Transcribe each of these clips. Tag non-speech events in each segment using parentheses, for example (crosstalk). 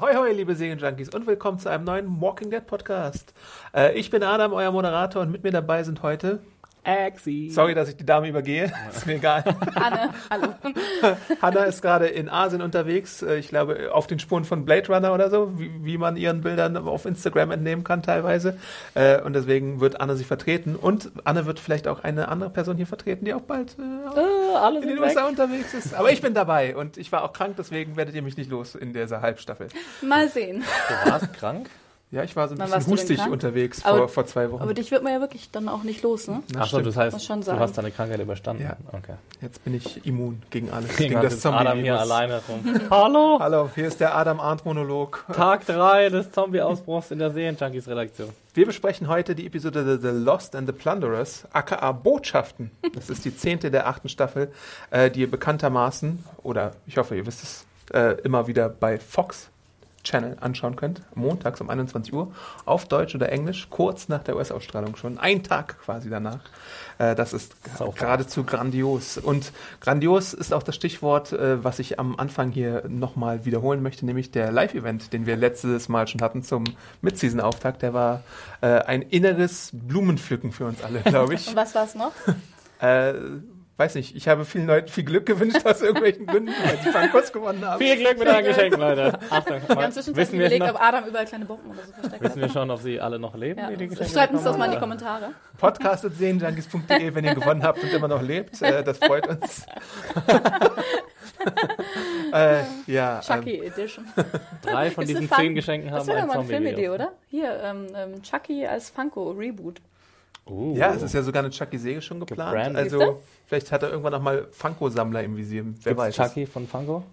Ahoi, hoi, liebe Serienjunkies und willkommen zu einem neuen Walking Dead Podcast. Äh, ich bin Adam, euer Moderator und mit mir dabei sind heute Axi. Sorry, dass ich die Dame übergehe. (laughs) Ist mir egal. Anne, hallo. (laughs) Hanna ist gerade in Asien unterwegs. Äh, Ich glaube, auf den Spuren von Blade Runner oder so, wie, wie man ihren Bildern auf Instagram entnehmen kann teilweise. Äh, Und deswegen wird Anne sie vertreten. Und Anne wird vielleicht auch eine andere Person hier vertreten, die auch bald äh, Äh, alle in den. USA unterwegs ist. Aber ich bin dabei und ich war auch krank, deswegen werdet ihr mich nicht los in dieser Halbstaffel. Mal sehen. Du warst krank? Ja, ich war so ein Wann bisschen hustig unterwegs Aber- vor, vor zwei Wochen. Aber dich wird man ja wirklich dann auch nicht los, ne? Na, Achso, stimmt. das heißt, du hast deine Krankheit überstanden. Ja. Okay. Jetzt bin ich immun gegen alles. Gegen Gegen das Adam hier alleine rum. (laughs) Hallo! Hallo, hier ist der Adam Arndt Monolog. Tag 3 des Zombie-Ausbruchs in der Serien-Junkies-Redaktion. Wir besprechen heute die Episode The, The Lost and the Plunderers, aka Botschaften. Das ist die zehnte der achten Staffel, äh, die ihr bekanntermaßen, oder ich hoffe, ihr wisst es, äh, immer wieder bei Fox Channel anschauen könnt. Montags um 21 Uhr auf Deutsch oder Englisch, kurz nach der US-Ausstrahlung schon. Ein Tag quasi danach. Äh, das ist So geradezu grandios. Und grandios ist auch das Stichwort, äh, was ich am Anfang hier nochmal wiederholen möchte, nämlich der Live-Event, den wir letztes Mal schon hatten zum Mid-Season-Auftakt. Der war äh, ein inneres Blumenpflücken für uns alle, (laughs) glaube ich. Und was war's noch? Weiß nicht, ich habe vielen Leuten viel Glück gewünscht aus irgendwelchen Gründen, weil sie Frankos gewonnen haben. Viel Glück mit euren Geschenken, Leute. Achtung, Wir mal, haben zwischenzeitlich wissen, wir überlegt, noch, ob Adam überall kleine Bomben oder so versteckt wissen wir schon, ob sie alle noch leben, Ja. die die Geschenke Schreibt uns das mal in die? Kommentare. Podcast.sehenjunkies.de, wenn ihr gewonnen habt und immer noch lebt. Äh, das freut uns. (laughs) äh, ja, ähm, Chucky Edition. Drei von diesen zehn Geschenken Das haben wäre ein doch mal eine Filmidee, oder? Hier, ähm, ähm, Chucky als Funko Reboot. Uh. ja, es ist ja sogar eine Chucky-Säge schon geplant. Siehste? Also, vielleicht hat er irgendwann noch mal Funko-Sammler im Visier. Wer Gibt's weiß. Chucky von Funko?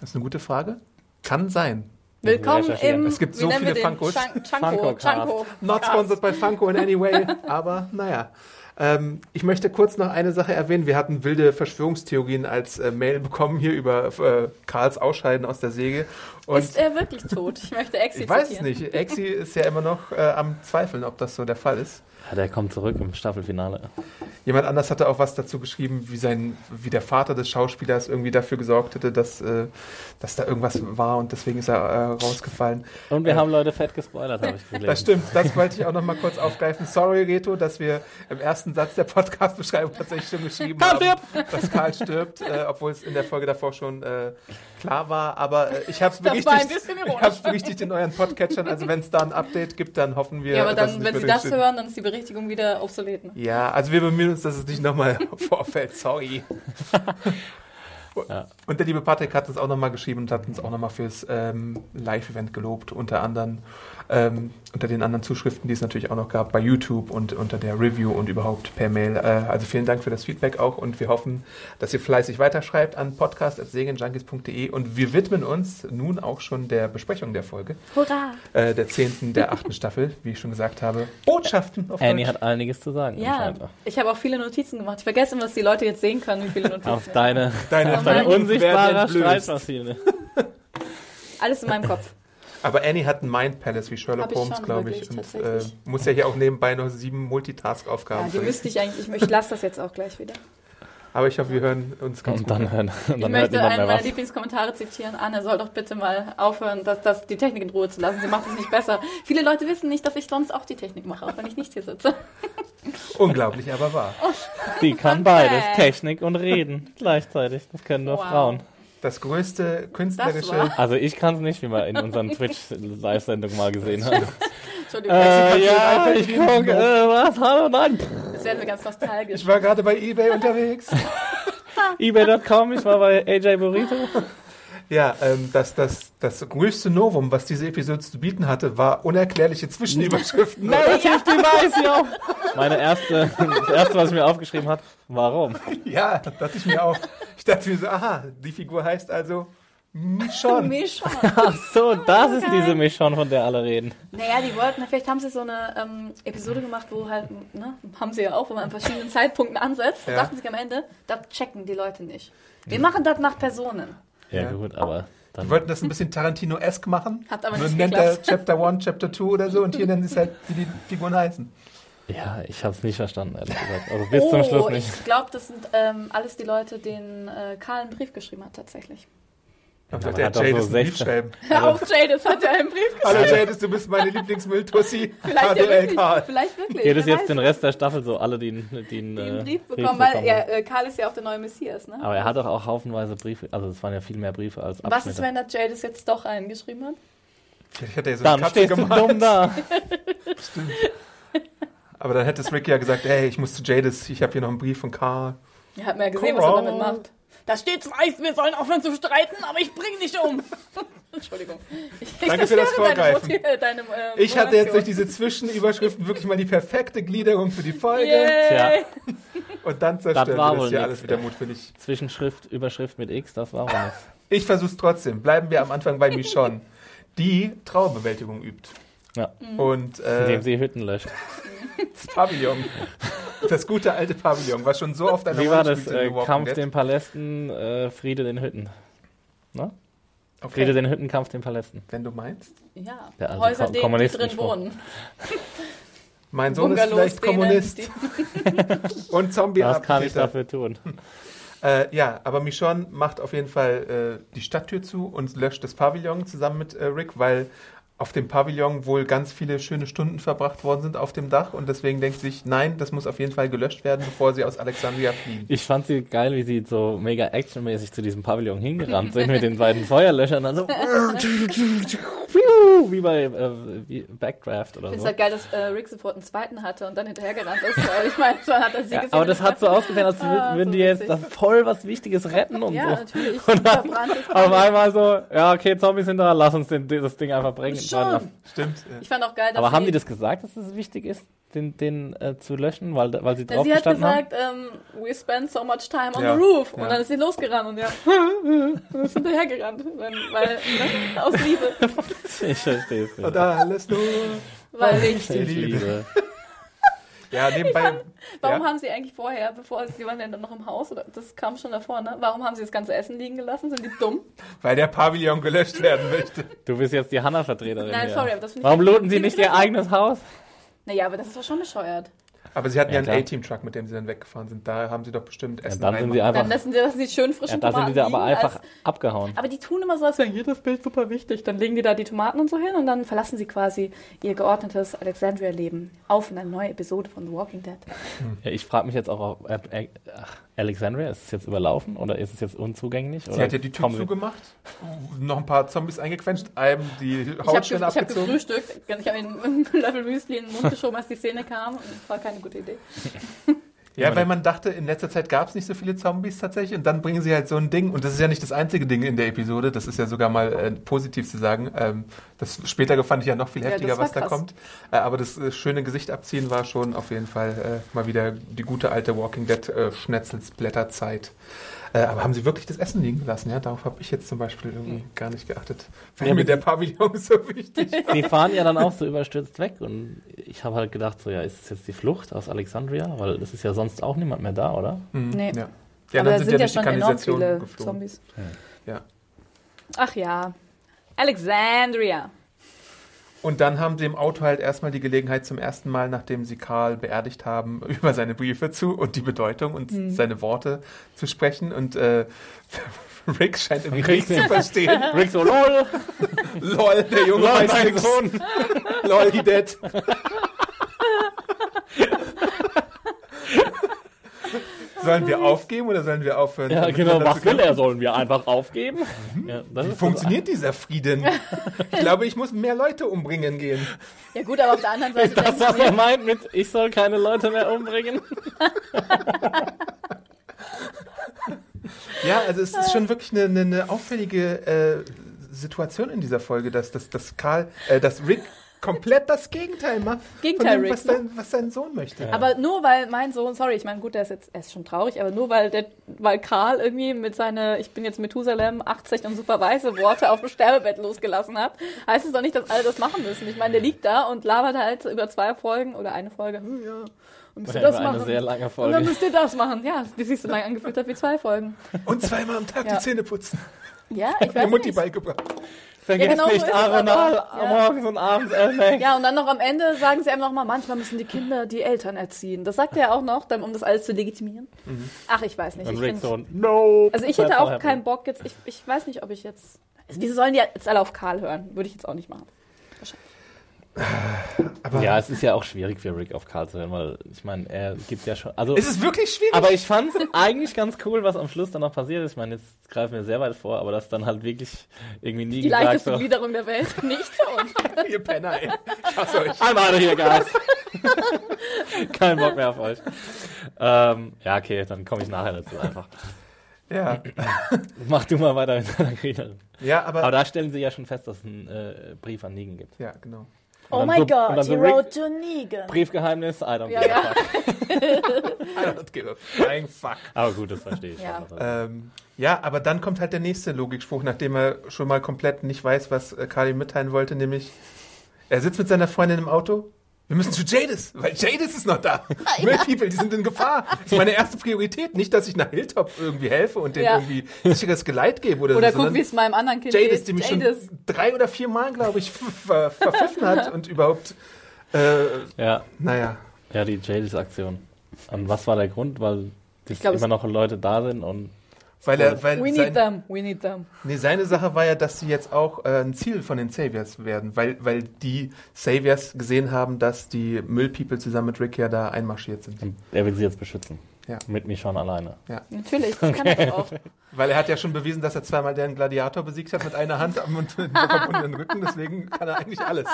Das ist eine gute Frage. Kann sein. Willkommen im. Es gibt so viele? Funkos. Funko. Chunko. Not sponsored by Funko in any way, aber naja. Ähm, ich möchte kurz noch eine Sache erwähnen. Wir hatten wilde Verschwörungstheorien als äh, Mail bekommen hier über äh, Karls Ausscheiden aus der Säge. Und Ist er wirklich tot? Ich möchte Exit ich weiß es nicht. Exi ist ja immer noch äh, am Zweifeln, ob das so der Fall ist. Ja, der kommt zurück im Staffelfinale. Jemand anders hatte auch was dazu geschrieben, wie sein, wie der Vater des Schauspielers irgendwie dafür gesorgt hätte, dass, äh, dass da irgendwas war und deswegen ist er äh, rausgefallen. Und wir Äh, haben Leute fett gespoilert, habe ich (laughs) gelesen. Das stimmt, das wollte ich auch noch mal kurz aufgreifen. Sorry, Reto, dass wir im ersten Satz der Podcast-Beschreibung tatsächlich schon geschrieben Karl haben, dass Karl stirbt, äh, obwohl es in der Folge davor schon äh, klar war. Aber äh, ich habe es berichtigt, bisschen ich berichtigt in euren Podcatchern. Also wenn es da ein Update gibt, dann hoffen wir, Ja, aber dass es dann, nicht wenn Sie das hören, dann ist die Berichtigung wieder obsolet. Ne? Ja, also wir bemühen uns, dass es nicht nochmal (laughs) vorfällt. Sorry. (laughs) Ja. Und der liebe Patrick hat uns auch nochmal geschrieben und hat uns auch nochmal fürs ähm, Live-Event gelobt, unter anderem ähm, unter den anderen Zuschriften, die es natürlich auch noch gab bei YouTube und unter der Review und überhaupt per Mail. Äh, also vielen Dank für das Feedback auch und wir hoffen, dass ihr fleißig weiterschreibt an podcast.segenjunkies.de und wir widmen uns nun auch schon der Besprechung der Folge, Hurra! äh, der zehnten, der achten (laughs) Staffel, wie ich schon gesagt habe. Botschaften auf Annie Deutsch. hat einiges zu sagen. Ja, ich habe auch viele Notizen gemacht. Ich vergesse immer, dass die Leute jetzt sehen können, wie viele Notizen. Auf deine, Deine, auf deine Nein. unsichtbare werden entblößt. Streitmaschine. (laughs) Alles in meinem Kopf. Aber Annie hat einen Mind Palace wie Sherlock Holmes, glaube ich. Und äh, muss ja hier auch nebenbei noch sieben Ja, Multitask-Aufgaben die müsste ich eigentlich. Ich, ich lasse das jetzt auch gleich wieder. Aber ich hoffe, wir hören uns ganz Und gut. dann, hören, und Ich dann hört möchte einen meiner. Lieblingskommentare zitieren. Anne soll doch bitte mal aufhören, das, das, die Technik in Ruhe zu lassen. Sie macht es nicht besser. Viele Leute wissen nicht, dass ich sonst auch die Technik mache, auch wenn ich nicht hier sitze. (laughs) Unglaublich, aber wahr. Die kann beides, Technik und Reden (laughs) gleichzeitig. Das können nur Wow. Frauen. Das größte Das künstlerische... war. Also ich kann es nicht, wie wir in unseren Twitch-Live-Sendungen mal gesehen (laughs) haben. Entschuldigung, Äh, ja, ich gucke, äh, was, hallo, nein. jetzt werden wir ganz nostalgisch. Ich war gerade bei Ebay unterwegs. (laughs) eBay.com, ich war bei AJ Burrito. Ja, ähm, das, das, das größte Novum, was diese Episode zu bieten hatte, war unerklärliche Zwischenüberschriften. Narrative Device, ja. Meine erste, das erste, was ich mir aufgeschrieben habe, warum? Ja, dachte ich mir auch. Ich dachte mir so, aha, die Figur heißt also Michonne. (laughs) Michonne. Ach so, das ist diese Michonne, von der alle reden. Naja, die wollten, vielleicht haben sie so eine ähm, Episode gemacht, wo halt, ne, haben sie ja auch, wo man an verschiedenen Zeitpunkten ansetzt. Ja. Da dachten sich am Ende, das checken die Leute nicht. Wir machen das nach Personen. Ja, Ja. gut, aber Die dann. wollten das ein bisschen Tarantino-esque machen. Hat aber nicht nennt er. Chapter 1, Chapter 2 oder so und hier nennen sie es halt, wie die Figuren heißen. Ja, ich habe es nicht verstanden, ehrlich gesagt. Also bis zum Schluss nicht. ich glaube, das sind ähm, alles die Leute, denen äh, Karl einen Brief geschrieben hat, tatsächlich. Dann aber wird der hat Jadis so einen Brief 16. schreiben. Auf Jadis hat er einen Brief geschrieben. Hallo Jadis, du bist meine Lieblingsmülltussi. (laughs) Vielleicht, ja wirklich, Karl. vielleicht wirklich. Geht es wer jetzt weiß, den Rest der Staffel so alle, die, die, die einen äh, Brief bekommen, weil ja, haben? äh, Karl ist ja auch der neue Messias, ne? Aber er hat doch auch haufenweise Briefe, also es waren ja viel mehr Briefe als Was Abschnitte. ist, wenn der Jadis jetzt doch einen geschrieben hat? Vielleicht hat er so eine Dann Katze stehst du gemalt. dumm da. (laughs) Aber dann hätte es Rick ja gesagt, hey, ich muss zu Jadis, ich habe hier noch einen Brief von Karl. Er hat mir ja gesehen, Carl. was er damit macht. Da steht's weiß, wir sollen aufhören zu streiten, aber ich bring dich um. (laughs) Entschuldigung. Ich, Danke für das zerstöre deine Vorgreifen. Moti- Deine, äh, Ich hatte jetzt durch diese Zwischenüberschriften wirklich mal die perfekte Gliederung für die Folge. Yay. Und dann Das zerstört das wohl hier alles wieder mutwillig. Zwischenschrift, Überschrift mit X, das war auch nichts. Ich versuch's trotzdem. Bleiben wir am Anfang bei Michonne, die Trauerbewältigung übt. Ja. Und Indem äh, sie Hütten löscht. (laughs) das Pavillon. Das gute alte Pavillon, was schon so oft eine Wie war das? Äh, Kampf den Palästen, äh, Friede den Hütten. Ne? Okay. Friede den Hütten, Kampf den Palästen. Wenn du meinst. Ja, Der alte Häuser, Ko- die, die drin wohnen. (laughs) Mein Sohn ist vielleicht Kommunist Was (laughs) (laughs) und kann ich dafür tun? Äh, ja, aber Michonne macht auf jeden Fall äh, die Stadttür zu und löscht das Pavillon zusammen mit äh, Rick, weil auf dem Pavillon wohl ganz viele schöne Stunden verbracht worden sind auf dem Dach und deswegen denkt sie sich, nein, das muss auf jeden Fall gelöscht werden, bevor sie aus Alexandria fliehen. Ich fand sie geil, wie sie so mega actionmäßig zu diesem Pavillon hingerannt sind mit den (laughs) beiden Feuerlöschern. Dann so (laughs) wie bei äh, wie Backdraft oder Ich finde es so. halt geil, dass äh, Rick sofort einen zweiten hatte und dann hinterhergerannt ist. Weil ich meine, dann hat er sie Ja, gesehen. aber das hat so ausgesehen, als Ah, würden so die jetzt das voll was Wichtiges retten und Ja, so. natürlich. Und dann Auf einmal so, ja, okay, Zombies sind da, lass uns den, das Ding einfach bringen. Schon. Stimmt. äh, Ich fand auch geil, dass Aber haben sie, die das gesagt, dass es wichtig ist, den, den äh, zu löschen, weil, weil sie drauf sie hat gestanden haben? gesagt, ähm, we spend so much time on Ja, the roof. Und ja. dann ist sie losgerannt und ja, (laughs) ist hinterhergerannt. Weil, weil ne, aus Liebe. (laughs) Ich verstehe es nicht. Und alles nur. Weil ich. die Liebe. liebe. Ja, (laughs) nebenbei. Warum ja. haben sie eigentlich vorher, bevor sie waren ja dann noch im Haus, oder das kam schon davor, ne? Warum haben sie das ganze Essen liegen gelassen? Sind die dumm? (laughs) Weil der Pavillon gelöscht werden möchte. Du bist jetzt die Hanna-Vertreterin. Nein, hier. sorry, aber das finde ich Warum looten sie (laughs) nicht ihr eigenes Haus? Naja, aber das ist doch schon bescheuert. Aber sie hatten ja, Ja, einen. A-Team-Truck, mit dem sie dann weggefahren sind. Da haben sie doch bestimmt Ja, Essen dann sind sie einfach. Dann lassen sie, lassen sie schön frischen Ja, da sind Tomaten die aber liegen, einfach als- abgehauen. Aber die tun immer so, als wäre jedes Bild super wichtig. Dann legen die da die Tomaten und so hin und dann verlassen sie quasi ihr geordnetes Alexandria-Leben auf in eine neue Episode von The Walking Dead. Ja, ich frage mich jetzt auch, ob, äh, äh, ach, Alexandria, ist es jetzt überlaufen oder ist es jetzt unzugänglich? Sie oder hat ja die Tür zugemacht, noch ein paar Zombies eingequetscht, einem die Ich habe Hautstelle ge hab abgezogen. gefrühstückt, ich habe einen (laughs) Löffel Müsli in den Mund geschoben, als die Szene kam. Und das war keine gute Idee. (laughs) Ja, weil man dachte, in letzter Zeit gab es nicht so viele Zombies tatsächlich und dann bringen sie halt so ein Ding und das ist ja nicht das einzige Ding in der Episode, das ist ja sogar mal äh, positiv zu sagen. Ähm, das später fand ich ja noch viel Ja, heftiger, war was da krass. kommt. Äh, aber das äh, schöne Gesicht abziehen war schon auf jeden Fall äh, mal wieder die gute alte Walking Dead äh, Schnetzelsblätterzeit. Äh, aber haben sie wirklich das Essen liegen gelassen? Ja, darauf habe ich jetzt zum Beispiel irgendwie gar nicht geachtet. Weil Ja, mir mit- der Pavillon (laughs) so wichtig Die fahren ja dann auch so überstürzt weg und ich habe halt gedacht, so ja, ist es jetzt die Flucht aus Alexandria? Weil es ist ja sonst auch niemand mehr da, oder? Mhm, Nee. Ja. Die aber anderen da sind, sind ja ja schon enorm viele geflogen. Zombies. Ja. Ach ja. Alexandria. Und dann haben sie im Auto halt erstmal die Gelegenheit zum ersten Mal, nachdem sie Karl beerdigt haben, (laughs) über seine Briefe zu und die Bedeutung und Hm. seine Worte zu sprechen. Und äh, (laughs) Rick scheint irgendwie Rick- nichts zu verstehen. (laughs) Rick so, lol, Lol, der Junge lol, weiß mein nix. Sohn. Lol, he dead. Sollen wir aufgeben oder sollen wir aufhören? Ja, genau, was will er? Sollen wir einfach aufgeben? Ja, das Wie ist funktioniert dieser Frieden? Ich glaube, ich muss mehr Leute umbringen gehen. Ja gut, aber auf der anderen Seite Das, denke was er meint mit, ich soll keine Leute mehr umbringen. Ja, also es ist schon wirklich eine, eine, eine auffällige äh, Situation in dieser Folge, dass, dass, dass Karl, äh, dass Rick komplett das Gegenteil macht Gegenteil von dem, Rick, was, dein, was sein Sohn möchte. Aber nur weil mein Sohn, sorry, ich meine, gut, der ist jetzt, er ist schon traurig, aber nur weil der, weil Karl irgendwie mit seiner, ich bin jetzt Methusalem 80 und super weiße Worte auf dem Sterbebett losgelassen hat, heißt es doch nicht, dass alle das machen müssen. Ich meine, der liegt da und labert halt über zwei Folgen oder eine Folge, hm, ja, und müsst ihr das machen. sehr lange Und Folge. dann müsst ihr das machen. Ja, die sich so lange angefühlt hat wie zwei Folgen. Und zweimal am Tag Ja. die Zähne putzen. Ja, ich weiß Mutti nicht. beigebracht. Vergiss genau so nicht, ist es Arenal. Ja. morgens und abends Elmex. Ja, und dann noch am Ende sagen sie einem noch mal, manchmal müssen die Kinder die Eltern erziehen. Das sagt er ja auch noch, dann, um das alles zu legitimieren. Ach, ich weiß nicht. Und Ich Rick find, so, no. also ich hätte auch keinen Bock jetzt, ich, ich weiß nicht, ob ich jetzt, also wieso sollen die jetzt alle auf Karl hören? Würde ich jetzt auch nicht machen. Aber Ja, es ist ja auch schwierig für Rick auf Karl zu hören, weil ich meine, er gibt ja schon. Also, es ist wirklich schwierig. aber ich fand es eigentlich ganz cool, was am Schluss dann noch passiert ist. Ich meine, jetzt greifen wir sehr weit vor, aber dass dann halt wirklich irgendwie nie Die gesagt leichteste so, Gliederung der Welt, (laughs) nicht für uns. (laughs) Ihr Penner, ey. Ich hasse euch. I'm out of here, guys. Kein Bock mehr auf euch. Ähm, ja, okay, dann komme ich nachher dazu einfach. Ja, Mach du mal weiter mit deiner Gliederung. ja aber, Aber da stellen sie ja schon fest, dass es einen äh, Brief an Negan gibt. ja, genau. Oh my so- God, so he Rick- wrote to Negan. Briefgeheimnis, I don't Ja, give a fuck. (laughs) I don't give a flying fuck. Aber gut, das verstehe ich. Ja. schon. Ähm, ja, aber dann kommt halt der nächste Logikspruch, nachdem er schon mal komplett nicht weiß, was äh, Carly mitteilen wollte, nämlich er sitzt mit seiner Freundin im Auto. Wir müssen zu Jadis, weil Jadis ist noch da. (laughs) Mill People, die sind in Gefahr. Das ist meine erste Priorität. Nicht, dass ich nach Hilltop irgendwie helfe und denen Ja. irgendwie sicheres Geleit gebe oder, Oder so, guck, sondern wie es meinem anderen Kind Jadis, geht. die mich Jadis. schon drei oder vier Mal, glaube ich, ver verpfiffen hat (laughs) und überhaupt, äh, Ja, naja. ja, die Jadis-Aktion. Und was war der Grund? Weil Ich glaub, immer noch Leute da sind und Weil er, weil We sein, need them, we need them. Nee, seine Sache war ja, dass sie jetzt auch äh, ein Ziel von den Saviors werden, weil, weil die Saviors gesehen haben, dass die Müllpeople zusammen mit Rick ja da einmarschiert sind. und er will sie jetzt beschützen. Ja. Mit mir schon alleine. Natürlich, das kann er auch. Weil er hat ja schon bewiesen, dass er zweimal den Gladiator besiegt hat mit einer Hand und mit verbundenen Rücken, deswegen kann er eigentlich alles.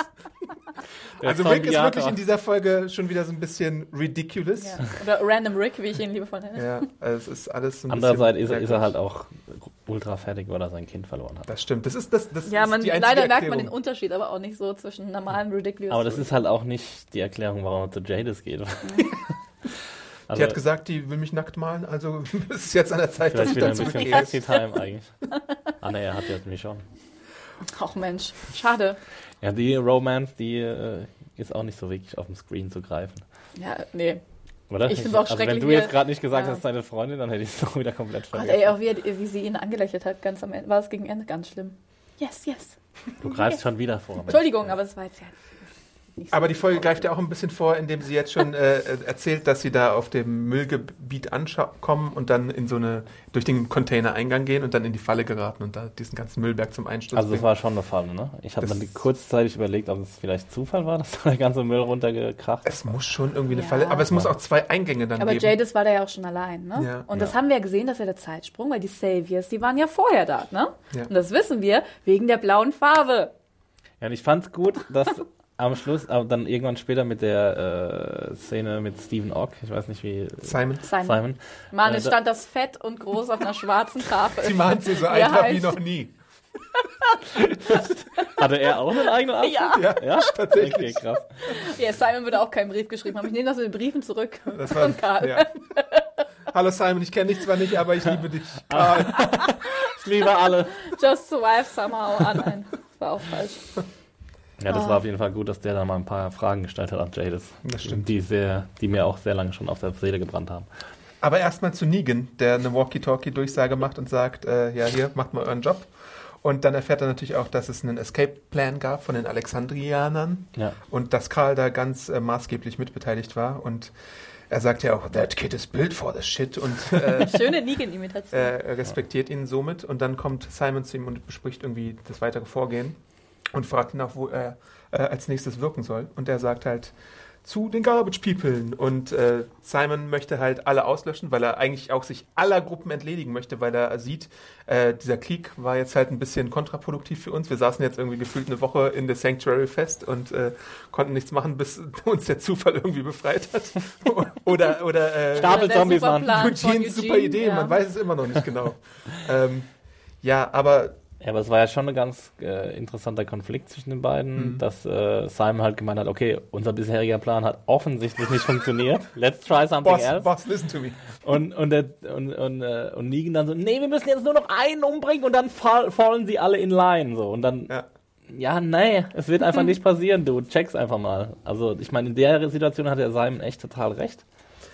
Der also Rick ist wirklich in dieser Folge schon wieder so ein bisschen ridiculous. Ja. Oder Random Rick, wie ich ihn liebevoll nenne. Ja, also es ist alles so ein Andererseits ist bisschen er, ist er halt auch ultra fertig, weil er sein Kind verloren hat. Das stimmt, das ist, das, das Ja, ist man, leider merkt Erklärung. man den Unterschied, aber auch nicht so zwischen normalem Ridiculous. Aber das ist halt auch nicht die Erklärung, warum er zu Jadis geht. (laughs) Also, Die hat gesagt, die will mich nackt malen, also (laughs) es ist jetzt an der Zeit, dass vielleicht ich wieder dann ein bisschen sexy time eigentlich. Ah ne, er hat ja mich schon. Ach Mensch, schade. Ja, die Romance, die äh, ist auch nicht so wirklich auf dem Screen zu greifen. Ja, nee. Oder? Ich find's auch also wenn schrecklich, du wie jetzt er- gerade nicht gesagt ja. hast, deine Freundin, dann hätte ich es (laughs) doch wieder komplett Gott, vergessen. ey, auch wie, wie sie ihn angelächelt hat, ganz am Ende. War es gegen Ende ganz schlimm. Yes, yes. du greifst schon wieder vor. Mensch. Entschuldigung, aber es war jetzt ja so. Aber die Folge greift ja auch ein bisschen vor, indem sie jetzt schon äh, erzählt, dass sie da auf dem Müllgebiet ankommen und dann in so eine, durch den Container-Eingang gehen und dann in die Falle geraten und da diesen ganzen Müllberg zum Einsturz Also das bringen. war schon eine Falle, ne? Ich habe dann kurzzeitig überlegt, ob es vielleicht Zufall war, (laughs) dass da der ganze Müll runtergekracht ist. Es muss schon irgendwie eine Ja. Falle, aber es muss auch zwei Eingänge dann Aber geben. Jadis war da ja auch schon allein, ne? Ja. und das haben wir ja gesehen, dass er der Zeitsprung, weil die Saviors, die waren ja vorher da, ne? Ja. Und das wissen wir wegen der blauen Farbe. Ja, und ich fand's gut, dass (laughs) am Schluss, aber dann irgendwann später mit der äh, Szene mit Stephen Ock, ich weiß nicht wie Simon. Simon. Simon, Mann, Äh, es da- tent das fett und groß auf einer schwarzen Tafel. Sie machen sie so einfach wie noch nie. (laughs) hatte er auch einen eigenen Abschnitt? Ja, Ja, Ja, tatsächlich. Okay, krass. ja, Simon würde auch keinen Brief geschrieben haben. Ich nehme das mit den Briefen zurück. Das war, Von Karl. ja. Hallo Simon, ich kenne dich zwar nicht, aber ich liebe dich. Karl. (laughs) Ich liebe alle. Just survive somehow. Ah, nein, das war auch falsch. Ja, das Ah. war auf jeden Fall gut, dass der da mal ein paar Fragen gestellt hat an Jadis. Das stimmt. Die, sehr, die mir auch sehr lange schon auf der Seele gebrannt haben. Aber erstmal zu Negan, der eine Walkie-Talkie-Durchsage macht und sagt, äh, ja, hier, macht mal euren Job. Und dann erfährt er natürlich auch, dass es einen Escape-Plan gab von den Alexandrianern Ja. und dass Karl da ganz äh, maßgeblich mitbeteiligt war. Und er sagt ja auch, that kid is built for this shit und äh, (laughs) Schöne Negan-Imitation. äh, respektiert ihn somit. Und dann kommt Simon zu ihm und bespricht irgendwie das weitere Vorgehen und fragt ihn auch, wo er äh, als nächstes wirken soll. Und er sagt halt, zu den Garbage People. Und äh, Simon möchte halt alle auslöschen, weil er eigentlich auch sich aller Gruppen entledigen möchte, weil er sieht, äh, dieser Krieg war jetzt halt ein bisschen kontraproduktiv für uns. Wir saßen jetzt irgendwie gefühlt eine Woche in der Sanctuary fest und äh, konnten nichts machen, bis (laughs) uns der Zufall irgendwie befreit hat. (laughs) oder oder äh, Stapel Zombies, von Eugenes super Eugene, Idee, ja. man weiß es immer noch nicht genau. ähm, ja, aber Ja, aber es war ja schon ein ganz äh, interessanter Konflikt zwischen den beiden, Mhm. dass äh, Simon halt gemeint hat, okay, unser bisheriger Plan hat offensichtlich nicht funktioniert. Let's try something Boss, else. Boss, listen to me. Und, und, der, und, und, äh, und Negan dann so, nee, wir müssen jetzt nur noch einen umbringen und dann fall, fallen sie alle in line. So. Und dann, Ja. ja, nee, es wird einfach (laughs) nicht passieren, du, check's einfach mal. Also ich meine, in der Situation hat der Simon echt total recht,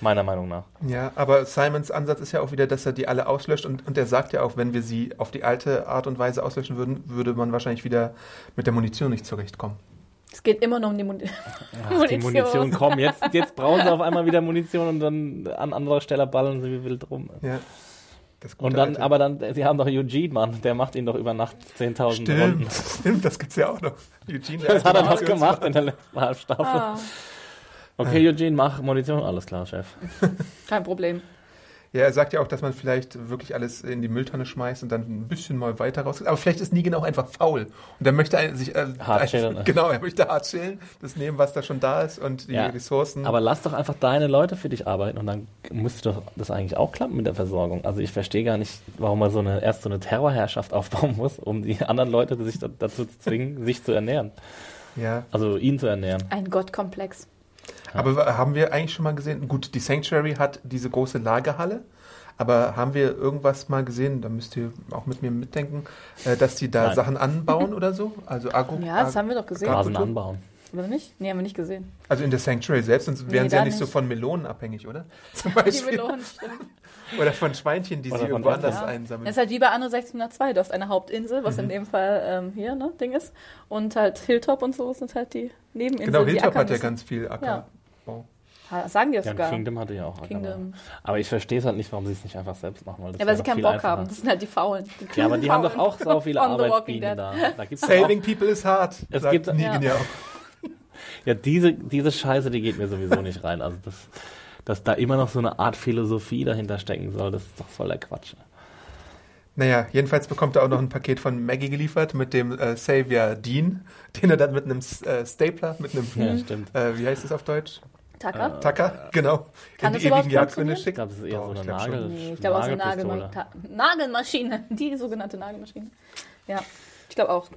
meiner Meinung nach. Ja, aber Simons Ansatz ist ja auch wieder, dass er die alle auslöscht und, und er sagt ja auch, wenn wir sie auf die alte Art und Weise auslöschen würden, würde man wahrscheinlich wieder mit der Munition nicht zurechtkommen. Es geht immer nur um die Mun Ach, (laughs) die Munition, komm, jetzt, jetzt brauchen sie auf einmal wieder Munition und dann an anderer Stelle ballern sie wie wild rum. Ja. Das Und dann, alte- aber dann, sie haben doch Eugene, Mann, der macht ihn doch über Nacht 10.000 Runden. Stimmt, (laughs) stimmt, das gibt's ja auch noch. (laughs) Eugene, der Das hat er doch alte gemacht in der letzten Halbstaffel. Ah, Okay, Eugene, mach Munition. Alles klar, Chef. (laughs) kein Problem. Ja, er sagt ja auch, dass man vielleicht wirklich alles in die Mülltonne schmeißt und dann ein bisschen mal weiter raus. Aber vielleicht ist Negan auch einfach faul. Und er möchte sich. Äh, Hart chillen, ne? (laughs) Genau, er möchte hart chillen, das nehmen, was da schon da ist und die Ja, Ressourcen. Aber lass doch einfach deine Leute für dich arbeiten und dann müsste doch das eigentlich auch klappen mit der Versorgung. Also ich verstehe gar nicht, warum man so eine, erst so eine Terrorherrschaft (laughs) aufbauen muss, um die anderen Leute sich da, dazu zu zwingen, sich zu ernähren. ja. Also ihn zu ernähren. Ein Gottkomplex. Aber haben wir eigentlich schon mal gesehen, gut, die Sanctuary hat diese große Lagerhalle, aber haben wir irgendwas mal gesehen, da müsst ihr auch mit mir mitdenken, äh, dass die da Nein. Sachen anbauen oder so? Also Agro Ja, das haben wir doch gesehen. Rasen anbauen. Oder nicht? Nee, haben wir nicht gesehen. Also in der Sanctuary selbst, sonst Nee, wären sie ja nicht so von Melonen abhängig, oder? (laughs) Zum Die Beispiel. Melonen, stimmt. Oder von Schweinchen, die Oder sie irgendwo anders. Ja. einsammeln. Das ist halt wie bei Anno 1602. Du hast eine Hauptinsel, was Mhm. in dem Fall ähm, hier, ne, Ding ist. Und halt Hilltop und so sind halt die Nebeninseln, genau, die Hilltop hat ja ganz viel Ackerbau. Ja. Ha- Sagen die das Ja, sogar. Kingdom hatte ja auch. Kingdom. Aber ich verstehe es halt nicht, warum sie es nicht einfach selbst machen. Weil das Ja, weil sie keinen Bock einfacher. haben. Das sind halt die Faulen. Die Ja, aber die haben doch Faulen. auch so viele Arbeitsbienen da. da Saving people is hard, Es sagt gibt- Negan ja. Ja. auch. (laughs) Ja, diese, diese Scheiße, die geht mir sowieso nicht rein. Also, das, dass da immer noch so eine Art Philosophie dahinter stecken soll, das ist doch voll der Quatsch. Naja, jedenfalls bekommt er auch noch ein Paket von Maggie geliefert mit dem äh, Savior Dean, den er dann mit einem äh, Stapler, mit einem, Ja, stimmt. äh, wie heißt das auf Deutsch? Tacker? Tacker, genau, Kann in die überhaupt ewigen Jagdgründe funktionieren? Ich schickt. glaube, es ist eher Doch, so eine ich glaub schon. Nagel Nee, ich glaube auch so eine. Nagelma Nagelmaschine. Die sogenannte Nagelmaschine. Ja, ich glaube auch.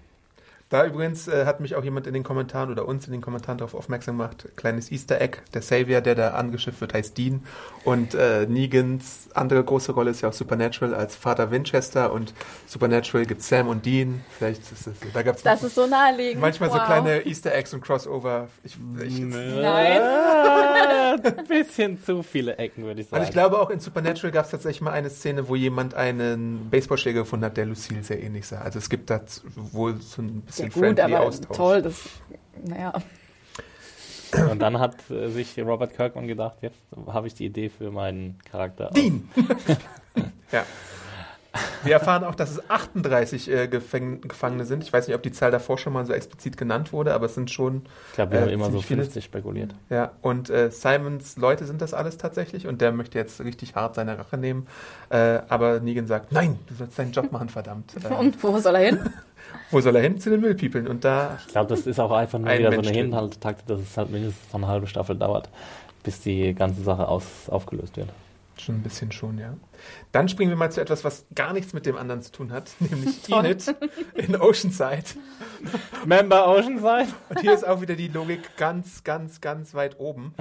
Da übrigens äh, hat mich auch jemand in den Kommentaren oder uns in den Kommentaren darauf aufmerksam gemacht, kleines Easter Egg, der Savior, der da angeschifft wird, heißt Dean und äh, Negans andere große Rolle ist ja auch Supernatural als Vater Winchester und Supernatural gibt Sam und Dean, vielleicht ist das, da gab es Das ist so naheliegend. manchmal so Wow. kleine Easter Eggs und Crossover. Ich, ich, Nein. (laughs) Ein bisschen zu viele Ecken, würde ich sagen. Und ich glaube auch in Supernatural gab es tatsächlich mal eine Szene, wo jemand einen Baseballschläger gefunden hat, der Lucille sehr ähnlich sah. Also es gibt da wohl so ein bisschen Ja, gut, friendly aber Austausch. toll. Das, naja. Und dann hat äh, sich Robert Kirkman gedacht, jetzt habe ich die Idee für meinen Charakter. Dean! (laughs) ja. Wir erfahren auch, dass es 38 äh, Gefäng Gefangene sind. Ich weiß nicht, ob die Zahl davor schon mal so explizit genannt wurde, aber es sind schon, Ich glaube, wir Äh, haben immer so ziemlich viele. 50 spekuliert. ja. Und äh, Simons Leute sind das alles tatsächlich und der möchte jetzt richtig hart seine Rache nehmen. Äh, aber Negan sagt, nein, du sollst deinen Job machen, verdammt. (laughs) Äh, Und wo soll er hin? (laughs) wo soll er hin? Zu den Müllpeoplen. Und da Ich glaube, das ist auch einfach nur Ein wieder so Mensch eine töten. Hinhaltetaktik, dass es halt mindestens so eine halbe Staffel dauert, bis die ganze Sache aus, aufgelöst wird. Schon ein bisschen schon, ja. Dann springen wir mal zu etwas, was gar nichts mit dem anderen zu tun hat, (laughs) nämlich. Enid in Oceanside. Member Oceanside? Und hier ist auch wieder die Logik ganz, ganz, ganz weit oben.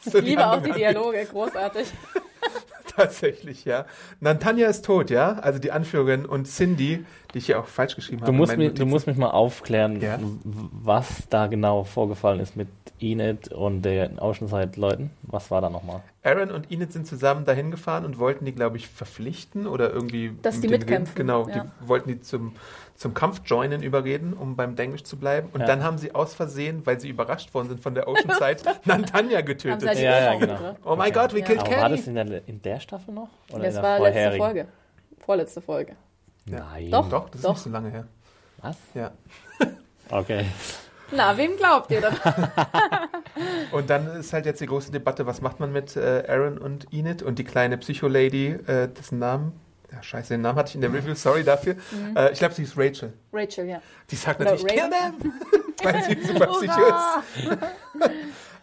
So Ich liebe auch die Dialoge, großartig. (laughs) Tatsächlich, ja. Nantanya ist tot, ja, also die Anführerin und Cindy, die ich hier auch falsch geschrieben habe. Du in musst, mich, du musst mich mal aufklären, Ja. was da genau vorgefallen ist mit Enid und den Oceanside-Leuten. Was war da nochmal? Aaron und Enid sind zusammen dahin gefahren und wollten die, glaube ich, verpflichten oder irgendwie. Dass die mit denen mitkämpfen. Genau, ja. die wollten die zum, zum Kampf joinen überreden, um beim Denglisch zu bleiben. Und Ja. dann haben sie aus Versehen, weil sie überrascht worden sind von der Oceanside, (laughs) (laughs) Nantanya Haben getötet. sie halt die Ja, ja, genau. umgebracht. oh my Okay. God, we Ja. killed Aber war Kenny. das in der, in der Staffel noch? Oder Das in der war letzte vorherigen? Folge. Vorletzte Folge. Nein. Doch. Doch, das ist Doch. nicht so lange her. Was? Ja. Okay. (laughs) Na, wem glaubt ihr dann? (laughs) Und dann ist halt jetzt die große Debatte, was macht man mit äh, Aaron und Enid und die kleine Psycho-Lady, äh, dessen Namen, ja scheiße, den Namen hatte ich in der Review, sorry dafür. Äh, ich glaube, sie ist Rachel. Rachel, ja. Die sagt Oder natürlich, kill Ray- them, (laughs) weil sie super (laughs) psycho ist.